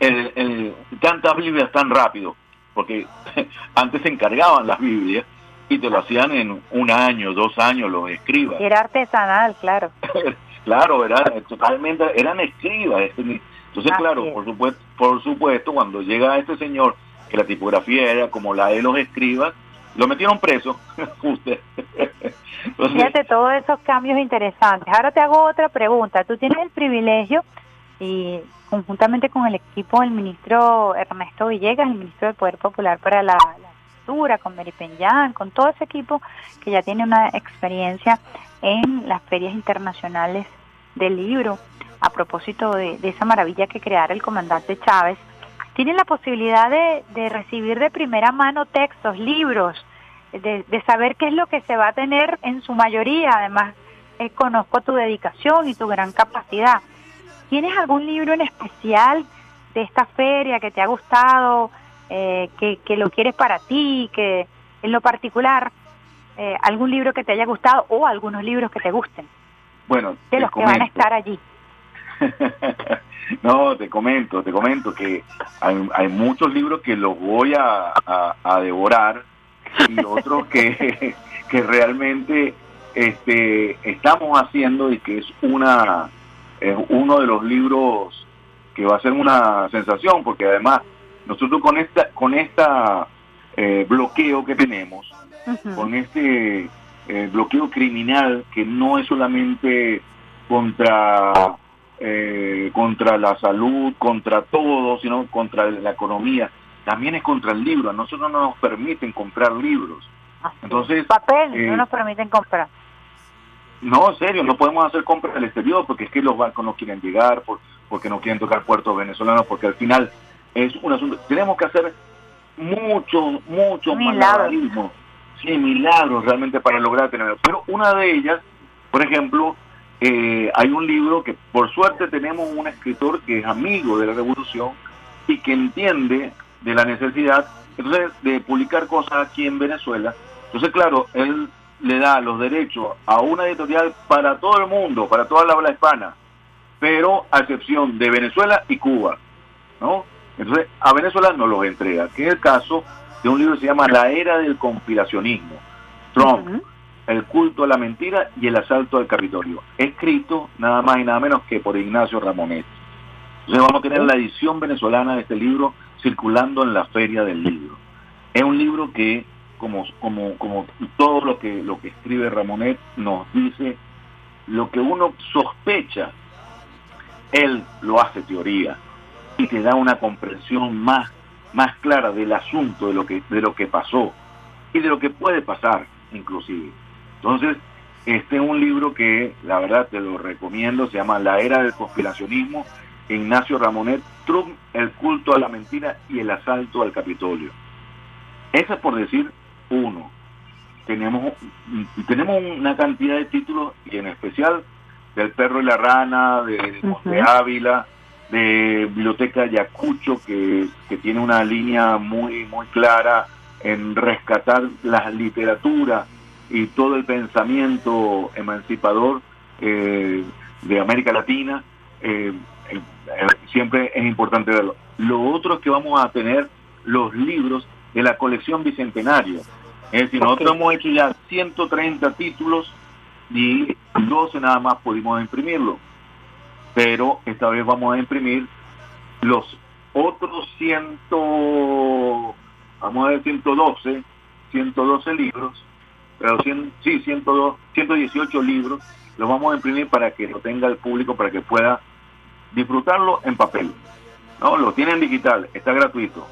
el, el- tantas Biblias tan rápido, porque antes se encargaban las Biblias y te lo hacían en un año, dos años los escribas. Era artesanal, claro. claro, era totalmente, eran escribas. Entonces, Así claro, es. por supuesto, por supuesto, cuando llega este señor, que la tipografía era como la de los escribas, lo metieron preso. Usted. Entonces, Fíjate todos esos cambios interesantes. Ahora te hago otra pregunta. Tú tienes el privilegio y conjuntamente con el equipo del ministro Ernesto Villegas, el ministro del Poder Popular para la, la Cultura, con Mary Peñán, con todo ese equipo que ya tiene una experiencia en las ferias internacionales del libro, a propósito de, de esa maravilla que creara el comandante Chávez, tienen la posibilidad de, de recibir de primera mano textos, libros, de, de saber qué es lo que se va a tener en su mayoría. Además, eh, conozco tu dedicación y tu gran capacidad. ¿Tienes algún libro en especial de esta feria que te ha gustado, eh, que, que lo quieres para ti, que en lo particular, eh, algún libro que te haya gustado o algunos libros que te gusten, bueno, de los que van a comento. estar allí? No, te comento, te comento que hay, hay muchos libros que los voy a, a- a devorar y otros que, que realmente este, estamos haciendo y que es una es uno de los libros que va a ser una sensación porque además nosotros con esta con esta eh, bloqueo que tenemos con este eh, bloqueo criminal que no es solamente contra eh, contra la salud, contra todo, sino contra la economía, también es contra el libro. A nosotros no nos permiten comprar libros. Entonces, Papel, eh, no nos permiten comprar. No, en serio, no podemos hacer compras del exterior porque es que los bancos no quieren llegar, por- porque no quieren tocar puertos venezolanos, porque al final es un asunto. Tenemos que hacer muchos, muchos malabarismos, sí, milagros realmente para lograr tenerlo. Pero una de ellas, por ejemplo, eh, hay un libro que por suerte tenemos un escritor que es amigo de la revolución y que entiende de la necesidad entonces de publicar cosas aquí en Venezuela. Entonces, claro, él le da los derechos a una editorial para todo el mundo, para toda la habla hispana, pero a excepción de Venezuela y Cuba, ¿no? Entonces, a Venezuela no los entrega, que es el caso de un libro que se llama La Era del Conspiracionismo, Trump, el culto a la mentira y el asalto al Capitolio, escrito nada más y nada menos que por Ignacio Ramonet. Entonces vamos a tener la edición venezolana de este libro circulando en la Feria del Libro. Es un libro que, como, como, como todo lo que, lo que escribe Ramonet, nos dice lo que uno sospecha, él lo hace teoría y te da una comprensión más, más clara del asunto, de lo, que, de lo que pasó y de lo que puede pasar, inclusive. Entonces, este es un libro que la verdad te lo recomiendo, se llama La Era del Conspiracionismo, Ignacio Ramonet, Trump, el culto a la mentira y el asalto al Capitolio. Ese es por decir uno. Tenemos, tenemos una cantidad de títulos y en especial del perro y la rana, de Monte Ávila, de Biblioteca Yacucho, que, que tiene una línea muy, muy clara en rescatar la literatura y todo el pensamiento emancipador eh, de América Latina. Eh, eh, siempre es importante verlo. Lo otro es que vamos a tener los libros de la colección Bicentenario. Es decir, nosotros hemos hecho ya 130 títulos y 12 nada más pudimos imprimirlo. Pero esta vez vamos a imprimir los otros 100, vamos a ver, 112, 112 libros, pero 100, sí, 102, 118 libros, los vamos a imprimir para que lo tenga el público, para que pueda disfrutarlo en papel. No, lo tiene en digital, está gratuito.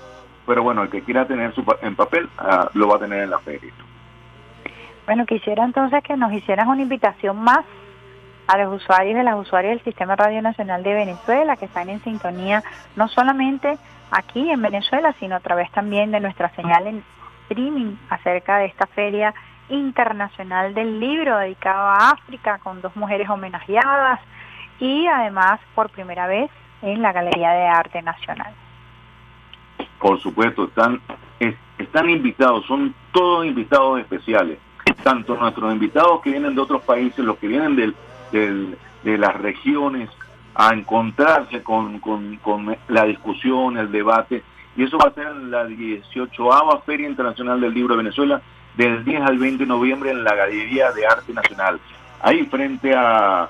Pero bueno, el que quiera tener su en papel ah, lo va a tener en la feria. Bueno, quisiera entonces que nos hicieras una invitación más a los usuarios y las usuarias del Sistema Radio Nacional de Venezuela que están en sintonía no solamente aquí en Venezuela, sino a través también de nuestra señal en streaming acerca de esta feria internacional del libro dedicado a África con dos mujeres homenajeadas y además por primera vez en la Galería de Arte Nacional. Por supuesto, están, están invitados, son todos invitados especiales, tanto nuestros invitados que vienen de otros países, los que vienen del, de las regiones, a encontrarse con, con, con, la discusión, el debate, y eso va a ser en la 18 Feria Internacional del Libro de Venezuela, del 10 al 20 de noviembre en la Galería de Arte Nacional, ahí frente a,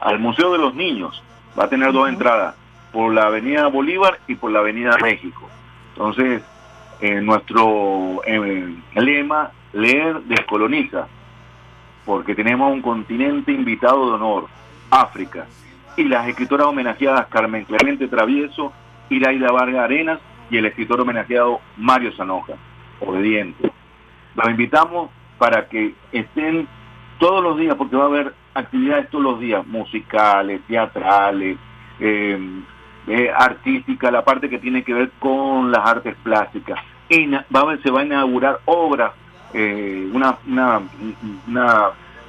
al Museo de los Niños, va a tener dos entradas, por la Avenida Bolívar y por la Avenida México. Entonces, eh, nuestro eh, lema, leer descoloniza, porque tenemos un continente invitado de honor, África, y las escritoras homenajeadas Carmen Clemente Travieso, Iraida Vargas Arenas y el escritor homenajeado Mario Zanoja, obediente. Los invitamos para que estén todos los días, porque va a haber actividades todos los días, musicales, teatrales, eh, eh, artística, la parte que tiene que ver con las artes plásticas. Y se va a inaugurar obras, eh, una, una,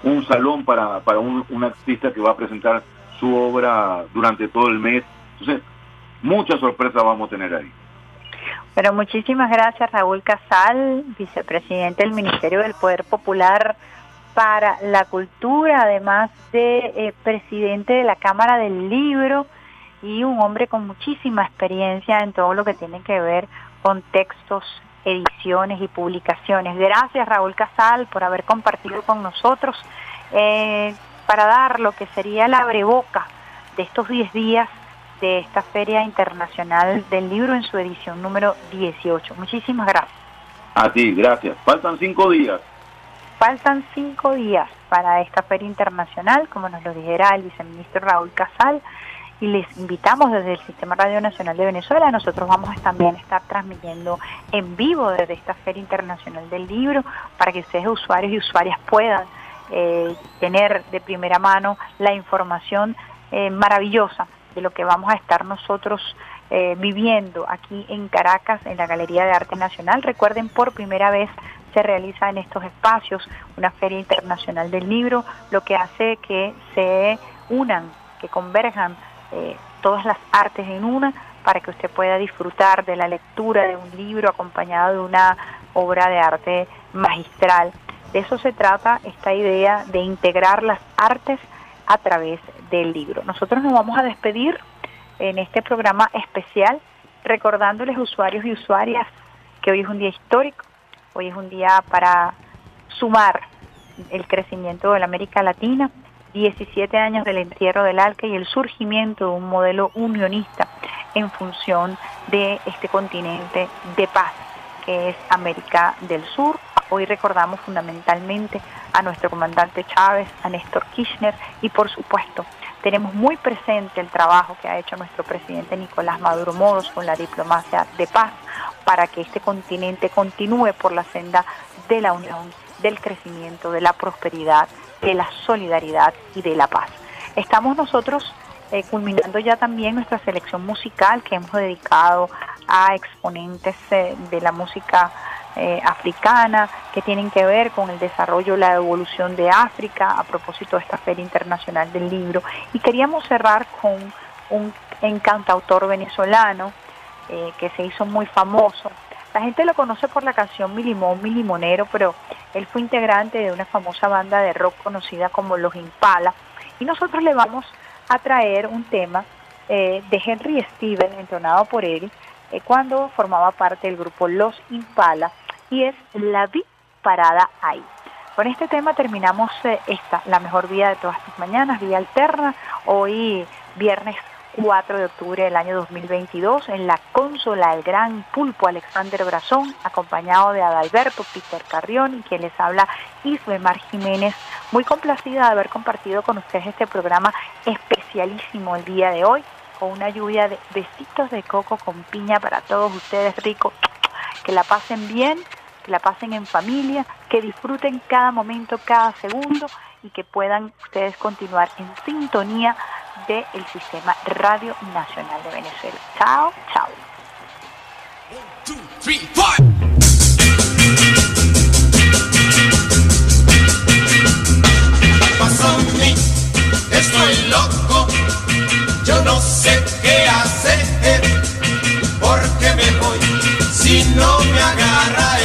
un salón para, para un, un artista que va a presentar su obra durante todo el mes. Entonces, muchas sorpresas vamos a tener ahí. Pero muchísimas gracias Raúl Casal, vicepresidente del Ministerio del Poder Popular para la Cultura, además de eh, presidente de la Cámara del Libro y un hombre con muchísima experiencia en todo lo que tiene que ver con textos, ediciones y publicaciones. Gracias Raúl Casal por haber compartido con nosotros eh, para dar lo que sería la abreboca de estos 10 días de esta Feria Internacional del Libro en su edición número 18. Muchísimas gracias. A ti, gracias. Faltan cinco días. Faltan cinco días para esta feria internacional, como nos lo dijera el viceministro Raúl Casal, y les invitamos desde el Sistema Radio Nacional de Venezuela. Nosotros vamos a también estar transmitiendo en vivo desde esta Feria Internacional del Libro para que ustedes, usuarios y usuarias, puedan eh, tener de primera mano la información eh, maravillosa de lo que vamos a estar nosotros eh, viviendo aquí en Caracas, en la Galería de Arte Nacional. Recuerden, por primera vez se realiza en estos espacios una feria internacional del libro, lo que hace que se unan, que converjan eh, todas las artes en una para que usted pueda disfrutar de la lectura de un libro acompañado de una obra de arte magistral. De eso se trata esta idea de integrar las artes a través del libro. Nosotros nos vamos a despedir en este programa especial recordándoles usuarios y usuarias que hoy es un día histórico, Hoy es un día para sumar el crecimiento de la América Latina, 17 años del entierro del ALCA y el surgimiento de un modelo unionista en función de este continente de paz que es América del Sur. Hoy recordamos fundamentalmente a nuestro comandante Chávez, a Néstor Kirchner y por supuesto tenemos muy presente el trabajo que ha hecho nuestro presidente Nicolás Maduro Moros con la diplomacia de paz para que este continente continúe por la senda de la unión del crecimiento, de la prosperidad, de la solidaridad y de la paz. Estamos nosotros eh, culminando ya también nuestra selección musical que hemos dedicado a exponentes eh, de la música eh, africana que tienen que ver con el desarrollo, la evolución de África a propósito de esta Feria Internacional del Libro. Y queríamos cerrar con un encantautor venezolano que se hizo muy famoso. La gente lo conoce por la canción Milimón, Milimonero, pero él fue integrante de una famosa banda de rock conocida como Los Impala. Y nosotros le vamos a traer un tema eh, de Henry Steven, entonado por él, eh, cuando formaba parte del grupo Los Impala, y es La Vi Parada Ahí. Con este tema terminamos eh, esta, la mejor vida de todas las mañanas, vía alterna, hoy viernes 4 de octubre del año 2022 en la consola el gran pulpo Alexander Brazón, acompañado de Adalberto Peter Carrión y quien les habla Isbemar Jiménez, muy complacida de haber compartido con ustedes este programa especialísimo el día de hoy, con una lluvia de besitos de coco con piña para todos ustedes, rico, que la pasen bien, que la pasen en familia, que disfruten cada momento, cada segundo y que puedan ustedes continuar en sintonía del Sistema Radio Nacional de Venezuela. Chao, chao. Pasa mí, estoy loco, yo no sé qué hacer, porque me voy si no me agarra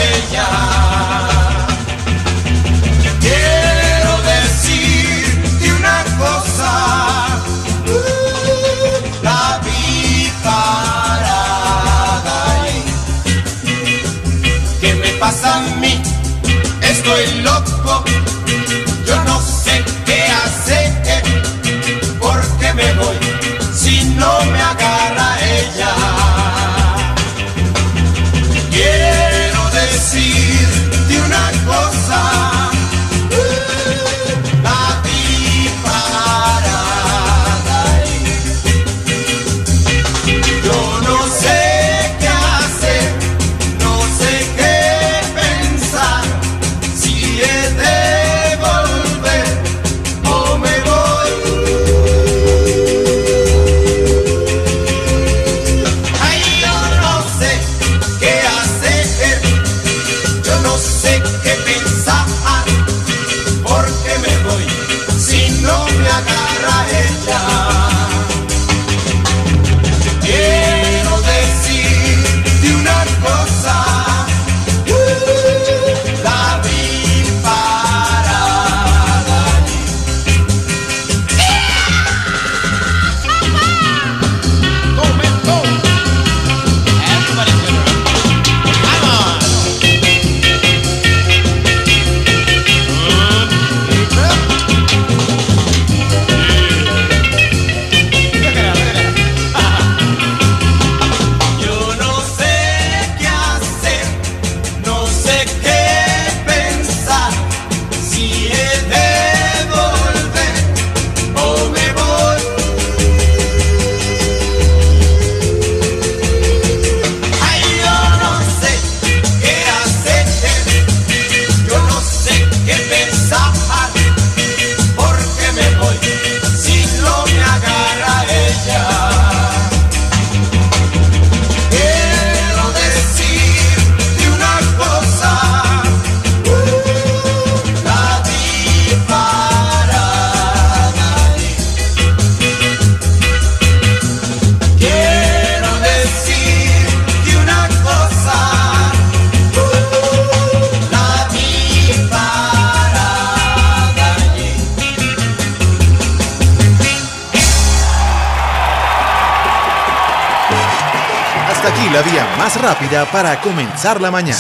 para comenzar la mañana.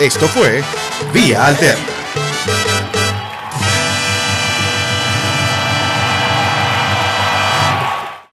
Esto fue Vía Alterna.